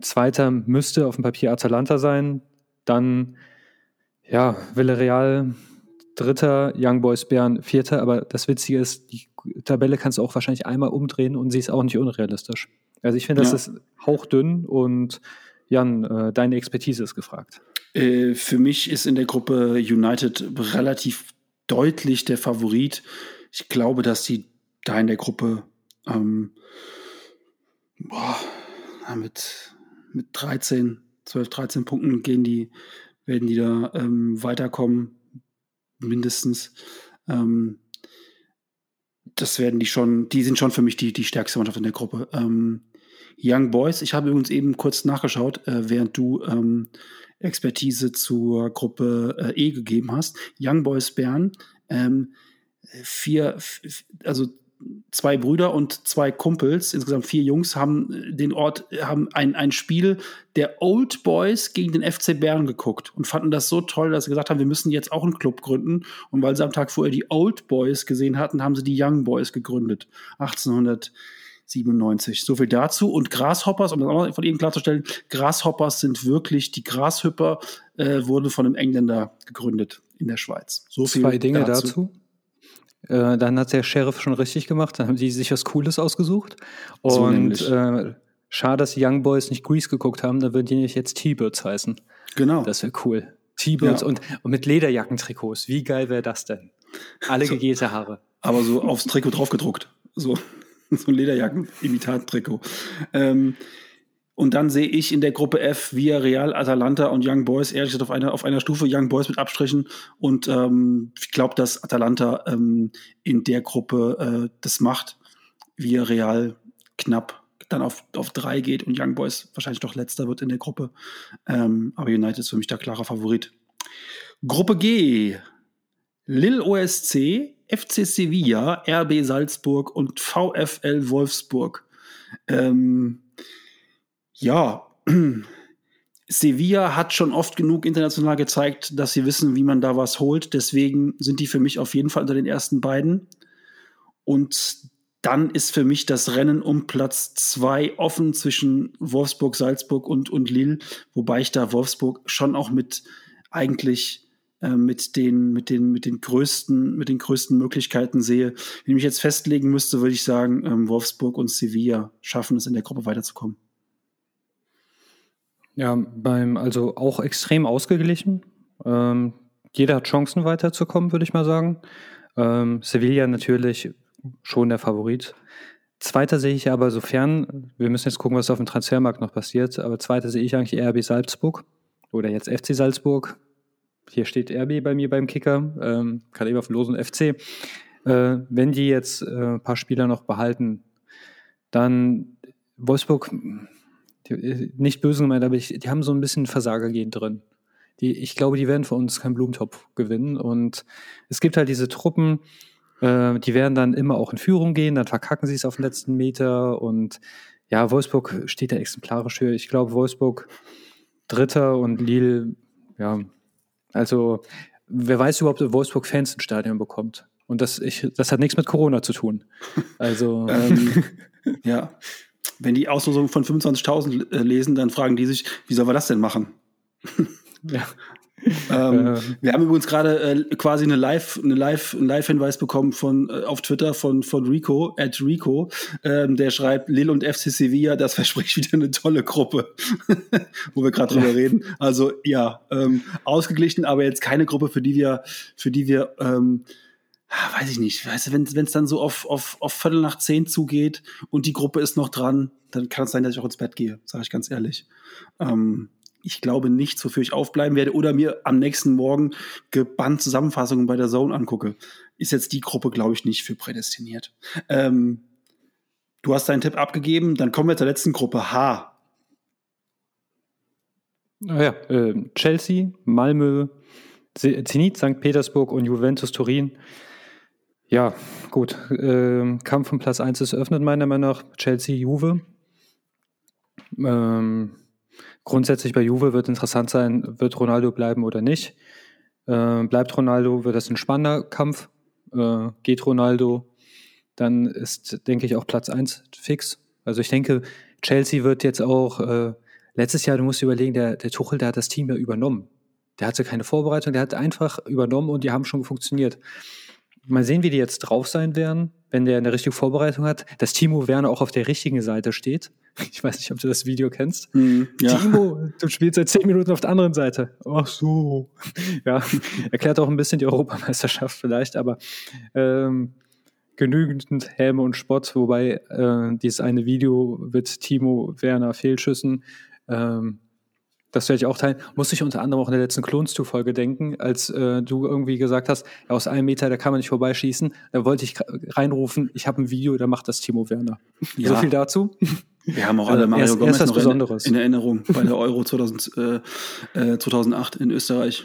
Zweiter müsste auf dem Papier Atalanta sein, dann ja, Villarreal, Dritter, Young Boys Bern, Vierter, aber das Witzige ist, die Tabelle kannst du auch wahrscheinlich einmal umdrehen und sie ist auch nicht unrealistisch. Also ich finde, das ja. ist hauchdünn und Jan, äh, deine Expertise ist gefragt. Äh, für mich ist in der Gruppe United relativ deutlich der Favorit. Ich glaube, dass sie da in der Gruppe ähm, boah, mit, mit 13, 12, 13 Punkten gehen die, werden die da ähm, weiterkommen, mindestens. Ähm, das werden die schon, die sind schon für mich die, die stärkste Mannschaft in der Gruppe. Ähm, Young Boys, ich habe übrigens eben kurz nachgeschaut, äh, während du ähm, Expertise zur Gruppe äh, E gegeben hast. Young Boys Bern, ähm, vier, also zwei Brüder und zwei Kumpels, insgesamt vier Jungs, haben äh, den Ort, haben ein, ein Spiel der Old Boys gegen den FC Bern geguckt und fanden das so toll, dass sie gesagt haben, wir müssen jetzt auch einen Club gründen. Und weil sie am Tag vorher die Old Boys gesehen hatten, haben sie die Young Boys gegründet. 1897. So viel dazu. Und Grasshoppers, um das auch noch von Ihnen klarzustellen, Grasshoppers sind wirklich, die Grasshüpper äh, wurde von einem Engländer gegründet in der Schweiz. So viel Zwei Dinge dazu. dazu. Äh, dann hat der Sheriff schon richtig gemacht. Dann haben die sich was Cooles ausgesucht. Und so äh, schade, dass die Young Boys nicht Grease geguckt haben. Dann würden die nicht jetzt T-Birds heißen. Genau. Das wäre cool. T-Birds ja. und, und mit Lederjackentrikots. Wie geil wäre das denn? Alle so, gegelte Haare. Aber so aufs Trikot draufgedruckt. So, so ein Lederjacken-Imitat-Trikot. Ähm, und dann sehe ich in der Gruppe F via Real, Atalanta und Young Boys ehrlich gesagt auf einer, auf einer Stufe Young Boys mit Abstrichen. Und ähm, ich glaube, dass Atalanta ähm, in der Gruppe äh, das macht. Via Real knapp dann auf, auf drei geht und Young Boys wahrscheinlich doch letzter wird in der Gruppe. Ähm, aber United ist für mich der klare Favorit. Gruppe G. Lille OSC, FC Sevilla, RB Salzburg und VfL Wolfsburg. Ähm, ja, Sevilla hat schon oft genug international gezeigt, dass sie wissen, wie man da was holt. Deswegen sind die für mich auf jeden Fall unter den ersten beiden. Und dann ist für mich das Rennen um Platz zwei offen zwischen Wolfsburg, Salzburg und, und Lille, wobei ich da Wolfsburg schon auch mit eigentlich mit den, mit den, mit den größten, mit den größten Möglichkeiten sehe. Wenn ich mich jetzt festlegen müsste, würde ich sagen, ähm, Wolfsburg und Sevilla schaffen es in der Gruppe weiterzukommen. Ja, beim, also auch extrem ausgeglichen. Ähm, jeder hat Chancen weiterzukommen, würde ich mal sagen. Ähm, Sevilla natürlich schon der Favorit. Zweiter sehe ich aber sofern, wir müssen jetzt gucken, was auf dem Transfermarkt noch passiert, aber zweiter sehe ich eigentlich RB Salzburg oder jetzt FC Salzburg. Hier steht RB bei mir beim Kicker, ähm, auf dem losen FC. Äh, wenn die jetzt äh, ein paar Spieler noch behalten, dann Wolfsburg die, äh, nicht böse gemeint, aber ich, die haben so ein bisschen Versagergehen drin. Die, ich glaube, die werden für uns keinen Blumentopf gewinnen. Und es gibt halt diese Truppen, äh, die werden dann immer auch in Führung gehen, dann verkacken sie es auf den letzten Meter. Und ja, Wolfsburg steht da exemplarisch für. Ich glaube, Wolfsburg Dritter und Lille, ja, also wer weiß überhaupt, ob Wolfsburg Fans ins Stadion bekommt. Und das, ich, das hat nichts mit Corona zu tun. Also. ähm, ja. Wenn die Auslosung von 25.000 äh, lesen, dann fragen die sich, wie sollen wir das denn machen? ja. Ähm, äh. Wir haben übrigens gerade äh, quasi eine Live, eine Live, einen Live-Hinweis bekommen von äh, auf Twitter von von Rico, at Rico, ähm, der schreibt Lille und FC Sevilla, das verspricht wieder eine tolle Gruppe, wo wir gerade drüber reden. Also ja, ähm, ausgeglichen, aber jetzt keine Gruppe, für die wir, für die wir ähm, Ah, weiß ich nicht, weißt du, wenn es dann so auf, auf, auf Viertel nach zehn zugeht und die Gruppe ist noch dran, dann kann es sein, dass ich auch ins Bett gehe, sage ich ganz ehrlich. Ähm, ich glaube nicht, wofür ich aufbleiben werde oder mir am nächsten Morgen gebannt Zusammenfassungen bei der Zone angucke. Ist jetzt die Gruppe, glaube ich, nicht für prädestiniert. Ähm, du hast deinen Tipp abgegeben, dann kommen wir zur letzten Gruppe H. Ja, äh, Chelsea, Malmö, Zenit, St. Petersburg und Juventus Turin. Ja, gut. Ähm, Kampf um Platz 1 ist eröffnet, meiner Meinung nach. Chelsea, Juve. Ähm, grundsätzlich bei Juve wird interessant sein, wird Ronaldo bleiben oder nicht. Ähm, bleibt Ronaldo, wird das ein spannender Kampf. Äh, geht Ronaldo, dann ist, denke ich, auch Platz 1 fix. Also ich denke, Chelsea wird jetzt auch, äh, letztes Jahr, du musst überlegen, der, der Tuchel, der hat das Team ja übernommen. Der hatte keine Vorbereitung, der hat einfach übernommen und die haben schon funktioniert. Mal sehen, wie die jetzt drauf sein werden, wenn der eine richtige Vorbereitung hat. Dass Timo Werner auch auf der richtigen Seite steht. Ich weiß nicht, ob du das Video kennst. Mm, ja. Timo, du spielst seit zehn Minuten auf der anderen Seite. Ach so. Ja, erklärt auch ein bisschen die Europameisterschaft vielleicht, aber ähm, genügend Helme und Spott, wobei äh, dieses eine Video mit Timo Werner Fehlschüssen ähm, das werde ich auch teilen. Muss ich unter anderem auch in der letzten Clones-To-Folge denken, als äh, du irgendwie gesagt hast, ja, aus einem Meter, da kann man nicht vorbeischießen. Da wollte ich reinrufen, ich habe ein Video, da macht das Timo Werner. Ja. So viel dazu. Wir haben auch alle Mario erst, Gomez erst noch Besonderes. In, in, Erinnerung bei der Euro 2000, äh, 2008 äh, in Österreich.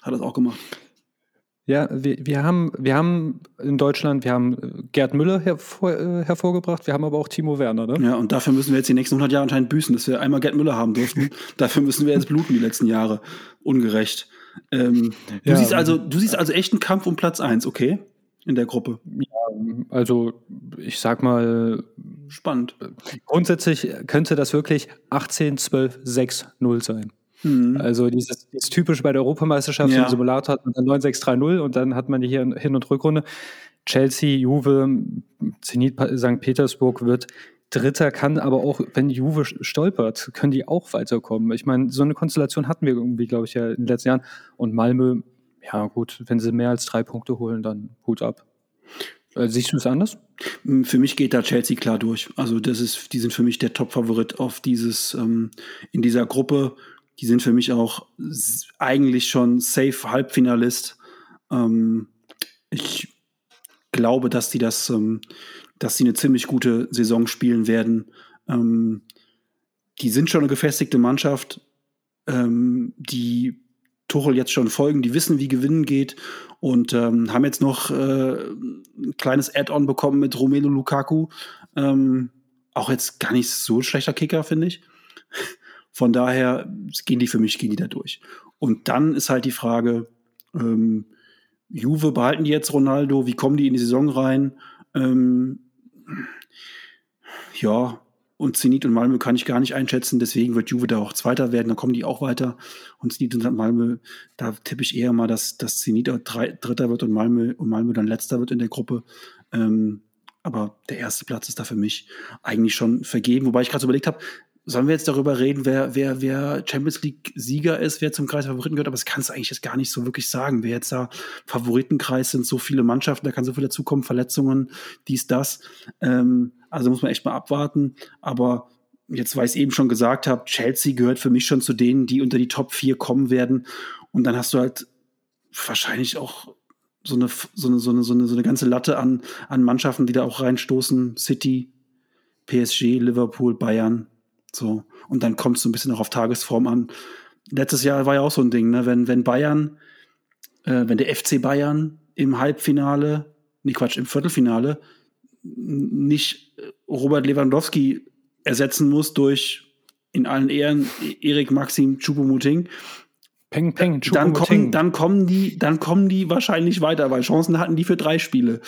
Hat das auch gemacht. Ja, wir, wir, haben, wir haben in Deutschland, wir haben Gerd Müller hervor, äh, hervorgebracht, wir haben aber auch Timo Werner. Ne? Ja, und dafür müssen wir jetzt die nächsten 100 Jahre anscheinend büßen, dass wir einmal Gerd Müller haben durften. dafür müssen wir jetzt bluten die letzten Jahre. Ungerecht. Ähm, du, ja, siehst also, du siehst also echt einen Kampf um Platz 1, okay? In der Gruppe. Ja, also ich sag mal. Spannend. Grundsätzlich könnte das wirklich 18, 12, 6, 0 sein. Mhm. Also dieses, dieses typische bei der Europameisterschaft, ja. im Simulator hat man dann 9-6-3-0 und dann hat man hier Hin- und Rückrunde. Chelsea, Juve, Zenit St. Petersburg wird Dritter, kann aber auch, wenn Juve stolpert, können die auch weiterkommen. Ich meine, so eine Konstellation hatten wir irgendwie, glaube ich, ja in den letzten Jahren. Und Malmö, ja gut, wenn sie mehr als drei Punkte holen, dann Hut ab. Äh, siehst du es anders? Für mich geht da Chelsea klar durch. Also das ist, die sind für mich der Top-Favorit auf dieses ähm, in dieser Gruppe die sind für mich auch eigentlich schon safe Halbfinalist. Ähm, ich glaube, dass die das, ähm, dass sie eine ziemlich gute Saison spielen werden. Ähm, die sind schon eine gefestigte Mannschaft, ähm, die Tuchel jetzt schon folgen, die wissen, wie Gewinnen geht und ähm, haben jetzt noch äh, ein kleines Add-on bekommen mit Romelu Lukaku. Ähm, auch jetzt gar nicht so ein schlechter Kicker, finde ich. Von daher gehen die für mich, gehen die da durch. Und dann ist halt die Frage, ähm, Juve behalten die jetzt Ronaldo, wie kommen die in die Saison rein? Ähm, ja, und Zenit und Malmö kann ich gar nicht einschätzen, deswegen wird Juve da auch Zweiter werden, dann kommen die auch weiter. Und Zenit und Malmö, da tippe ich eher mal, dass, dass Zenit Dritter wird und Malmö, und Malmö dann Letzter wird in der Gruppe. Ähm, aber der erste Platz ist da für mich eigentlich schon vergeben. Wobei ich gerade so überlegt habe, sollen wir jetzt darüber reden, wer, wer, wer Champions League-Sieger ist, wer zum Kreis Favoriten gehört, aber das kannst du eigentlich jetzt gar nicht so wirklich sagen. Wer jetzt da Favoritenkreis sind, so viele Mannschaften, da kann so viel dazukommen, Verletzungen, dies, das. Ähm, also muss man echt mal abwarten. Aber jetzt, weil ich es eben schon gesagt habe, Chelsea gehört für mich schon zu denen, die unter die Top 4 kommen werden. Und dann hast du halt wahrscheinlich auch so eine, so eine, so eine, so eine, so eine ganze Latte an, an Mannschaften, die da auch reinstoßen. City, PSG, Liverpool, Bayern So. Und dann kommt es so ein bisschen auch auf Tagesform an. Letztes Jahr war ja auch so ein Ding, ne? wenn, wenn Bayern, äh, wenn der FC Bayern im Halbfinale, nee Quatsch, im Viertelfinale nicht Robert Lewandowski ersetzen muss durch in allen Ehren Erik Maxim Choupo-Moting, Peng, peng, dann kommen, dann kommen die, dann kommen die wahrscheinlich weiter, weil Chancen hatten die für drei Spiele.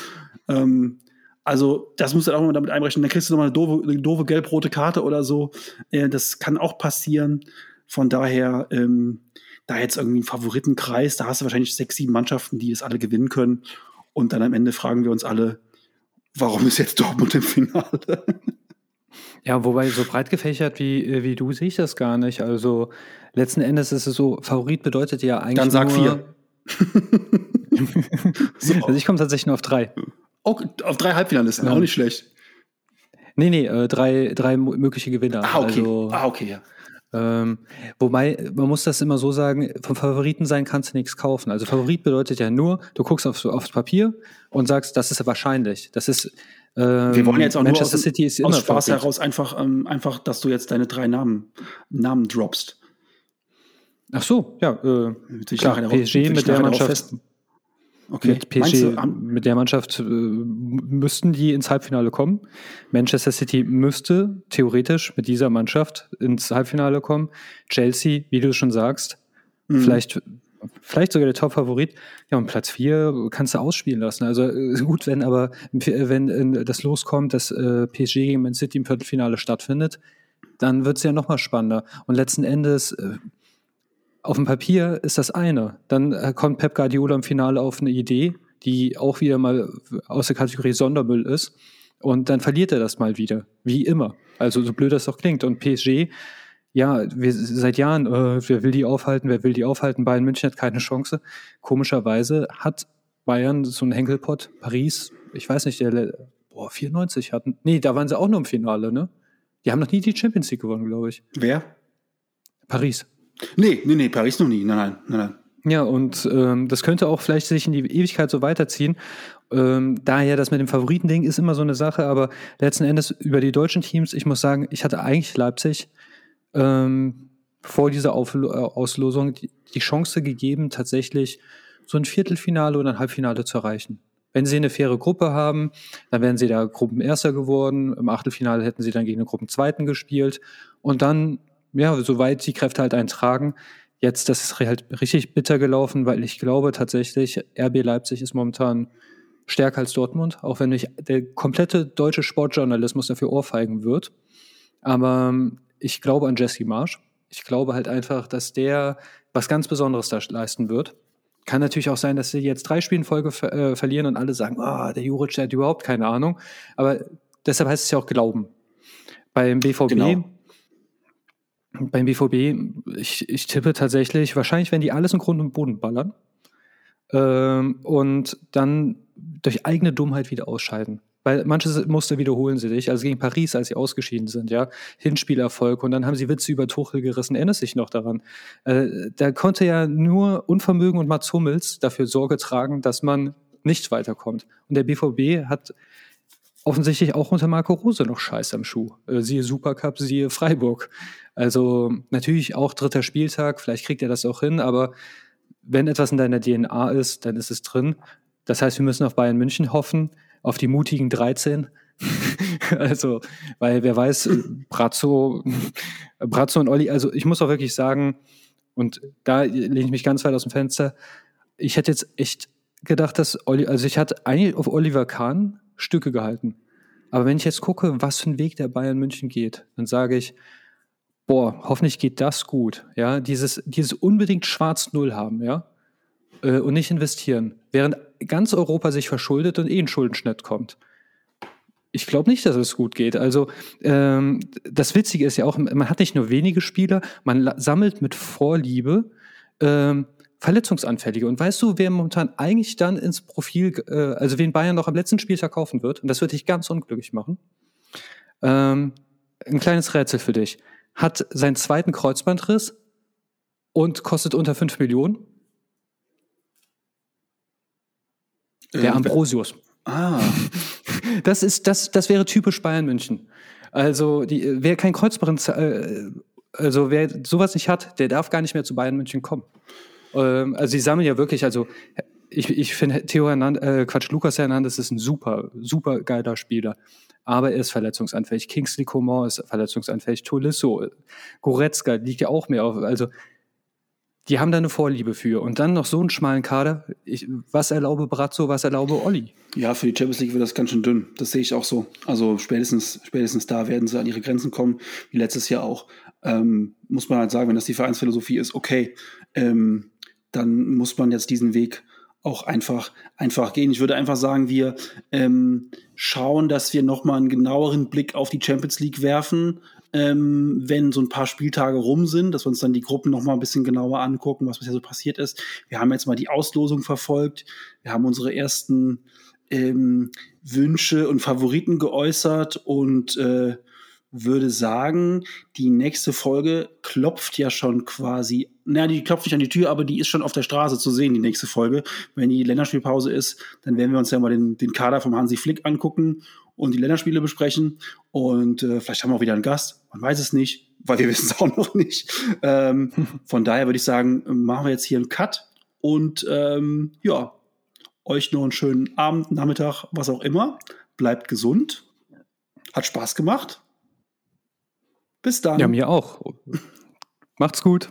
Ähm, also, das musst du auch mal damit einrechnen. Dann kriegst du nochmal eine doofe, eine doofe gelb-rote Karte oder so. Äh, das kann auch passieren. Von daher, ähm, da jetzt irgendwie ein Favoritenkreis, da hast du wahrscheinlich sechs, sieben Mannschaften, die es alle gewinnen können. Und dann am Ende fragen wir uns alle, warum ist jetzt Dortmund im Finale? Ja, wobei so breit gefächert wie, äh, wie du sehe ich das gar nicht. Also letzten Endes ist es so, Favorit bedeutet ja eigentlich. Dann sag vier. so. Also ich komme tatsächlich nur auf drei. Oh, auf drei Halbfinalisten, ja. auch nicht schlecht. Nee, nee, äh, drei, drei mögliche Gewinner. Ah, okay. Also, ah, okay, ja. Ähm, wobei, man muss das immer so sagen, vom Favoriten sein kannst du nichts kaufen. Also Favorit bedeutet ja nur, du guckst aufs, aufs Papier und sagst, das ist wahrscheinlich. Das ist ähm, Wir wollen jetzt auch Manchester nur aus, City ist aus Spaß Favorit. heraus einfach, ähm, einfach, dass du jetzt deine drei Namen, Namen droppst. Ach so, ja. Äh, klar, PSG mit der Mannschaft. Okay. Mit PSG, mit der Mannschaft äh, müssten die ins Halbfinale kommen. Manchester City müsste theoretisch mit dieser Mannschaft ins Halbfinale kommen. Chelsea, wie du schon sagst, mhm. vielleicht, vielleicht sogar der Top-Favorit. Ja, und Platz 4 kannst du ausspielen lassen. Also äh, gut, wenn aber, wenn das loskommt, dass äh, PSG gegen Man City im Viertelfinale stattfindet, dann wird es ja nochmal spannender. Und letzten Endes, äh, auf dem Papier ist das eine. Dann äh, kommt Pep Guardiola im Finale auf eine Idee, die auch wieder mal aus der Kategorie Sondermüll ist. Und dann verliert er das mal wieder. Wie immer. Also so blöd das doch klingt. Und PSG, ja, wir, seit Jahren, äh, wer will die aufhalten, wer will die aufhalten? Bayern München hat keine Chance. Komischerweise hat Bayern so einen Henkelpott. Paris, ich weiß nicht, der, boah, 94 hatten. Nee, da waren sie auch nur im Finale, ne? Die haben noch nie die Champions League gewonnen, glaube ich. Wer? Paris. Nee, nee, nee, Paris noch nie. Nein, nein, nein, nein. Ja, und ähm, das könnte auch vielleicht sich in die Ewigkeit so weiterziehen. Ähm, daher, das mit dem Favoritending ist immer so eine Sache, aber letzten Endes über die deutschen Teams, ich muss sagen, ich hatte eigentlich Leipzig ähm, vor dieser Auf Auslosung die, die Chance gegeben, tatsächlich so ein Viertelfinale oder ein Halbfinale zu erreichen. Wenn sie eine faire Gruppe haben, dann wären sie da Gruppenerster geworden. Im Achtelfinale hätten sie dann gegen eine Gruppenzweiten gespielt. Und dann ja, soweit die Kräfte halt eintragen. Jetzt, das ist halt richtig bitter gelaufen, weil ich glaube tatsächlich, RB Leipzig ist momentan stärker als Dortmund, auch wenn nicht der komplette deutsche Sportjournalismus dafür ohrfeigen wird. Aber ich glaube an Jesse Marsch. Ich glaube halt einfach, dass der was ganz Besonderes da leisten wird. Kann natürlich auch sein, dass sie jetzt drei Spiele in Folge ver äh, verlieren und alle sagen, oh, der Juric, der hat überhaupt keine Ahnung. Aber deshalb heißt es ja auch Glauben. Beim BVB genau beim BVB, ich, ich tippe tatsächlich, wahrscheinlich werden die alles im Grund und Boden ballern ähm, und dann durch eigene Dummheit wieder ausscheiden. Weil manche Muster wiederholen sie sich. Also gegen Paris, als sie ausgeschieden sind, ja, Hinspielerfolg und dann haben sie Witze über Tuchel gerissen. Erinnert sich noch daran? Äh, da konnte ja nur Unvermögen und Mats Hummels dafür Sorge tragen, dass man nicht weiterkommt. Und der BVB hat offensichtlich auch unter Marco Rose noch Scheiß am Schuh. Äh, siehe Supercup, siehe Freiburg. Also natürlich auch dritter Spieltag, vielleicht kriegt er das auch hin, aber wenn etwas in deiner DNA ist, dann ist es drin. Das heißt, wir müssen auf Bayern München hoffen, auf die mutigen 13. also, weil wer weiß, Brazzo, Brazzo und Olli, also ich muss auch wirklich sagen, und da lehne ich mich ganz weit aus dem Fenster, ich hätte jetzt echt gedacht, dass Olli, also ich hatte eigentlich auf Oliver Kahn Stücke gehalten. Aber wenn ich jetzt gucke, was für einen Weg der Bayern München geht, dann sage ich, boah, hoffentlich geht das gut, ja, dieses, dieses unbedingt Schwarz-Null haben, ja, äh, und nicht investieren, während ganz Europa sich verschuldet und eh ein Schuldenschnitt kommt. Ich glaube nicht, dass es gut geht. Also ähm, das Witzige ist ja auch, man hat nicht nur wenige Spieler, man sammelt mit Vorliebe ähm, Verletzungsanfällige. Und weißt du, wer momentan eigentlich dann ins Profil, äh, also wen Bayern noch am letzten Spieltag kaufen wird? Und das wird dich ganz unglücklich machen. Ähm, ein kleines Rätsel für dich hat seinen zweiten Kreuzbandriss und kostet unter 5 Millionen. Der ähm, Ambrosius. Ah. Das ist, das, das wäre typisch Bayern München. Also, die, wer kein Kreuzband, äh, also wer sowas nicht hat, der darf gar nicht mehr zu Bayern München kommen. Ähm, also, sie sammeln ja wirklich, also ich, ich finde Theo Hernandez, äh, Quatsch, Lukas Hernandez ist ein super, super geiler Spieler. Aber er ist verletzungsanfällig. Kingsley Coman ist verletzungsanfällig. Tolisso, Goretzka liegt ja auch mehr auf. Also, die haben da eine Vorliebe für. Und dann noch so einen schmalen Kader. Ich, was erlaube Brazzo, was erlaube Olli? Ja, für die Champions League wird das ganz schön dünn. Das sehe ich auch so. Also spätestens, spätestens da werden sie an ihre Grenzen kommen, wie letztes Jahr auch. Ähm, muss man halt sagen, wenn das die Vereinsphilosophie ist, okay, ähm, dann muss man jetzt diesen Weg auch einfach, einfach gehen. Ich würde einfach sagen, wir ähm, schauen, dass wir nochmal einen genaueren Blick auf die Champions League werfen, ähm, wenn so ein paar Spieltage rum sind, dass wir uns dann die Gruppen nochmal ein bisschen genauer angucken, was bisher so passiert ist. Wir haben jetzt mal die Auslosung verfolgt. Wir haben unsere ersten ähm, Wünsche und Favoriten geäußert und äh, würde sagen, die nächste Folge klopft ja schon quasi, naja, die klopft nicht an die Tür, aber die ist schon auf der Straße zu sehen, die nächste Folge. Wenn die Länderspielpause ist, dann werden wir uns ja mal den, den Kader vom Hansi Flick angucken und die Länderspiele besprechen. Und äh, vielleicht haben wir auch wieder einen Gast, man weiß es nicht, weil wir wissen es auch noch nicht. Ähm, von daher würde ich sagen, machen wir jetzt hier einen Cut und ähm, ja, euch noch einen schönen Abend, Nachmittag, was auch immer. Bleibt gesund. Hat Spaß gemacht. Bis dann. Ja, mir auch. Macht's gut.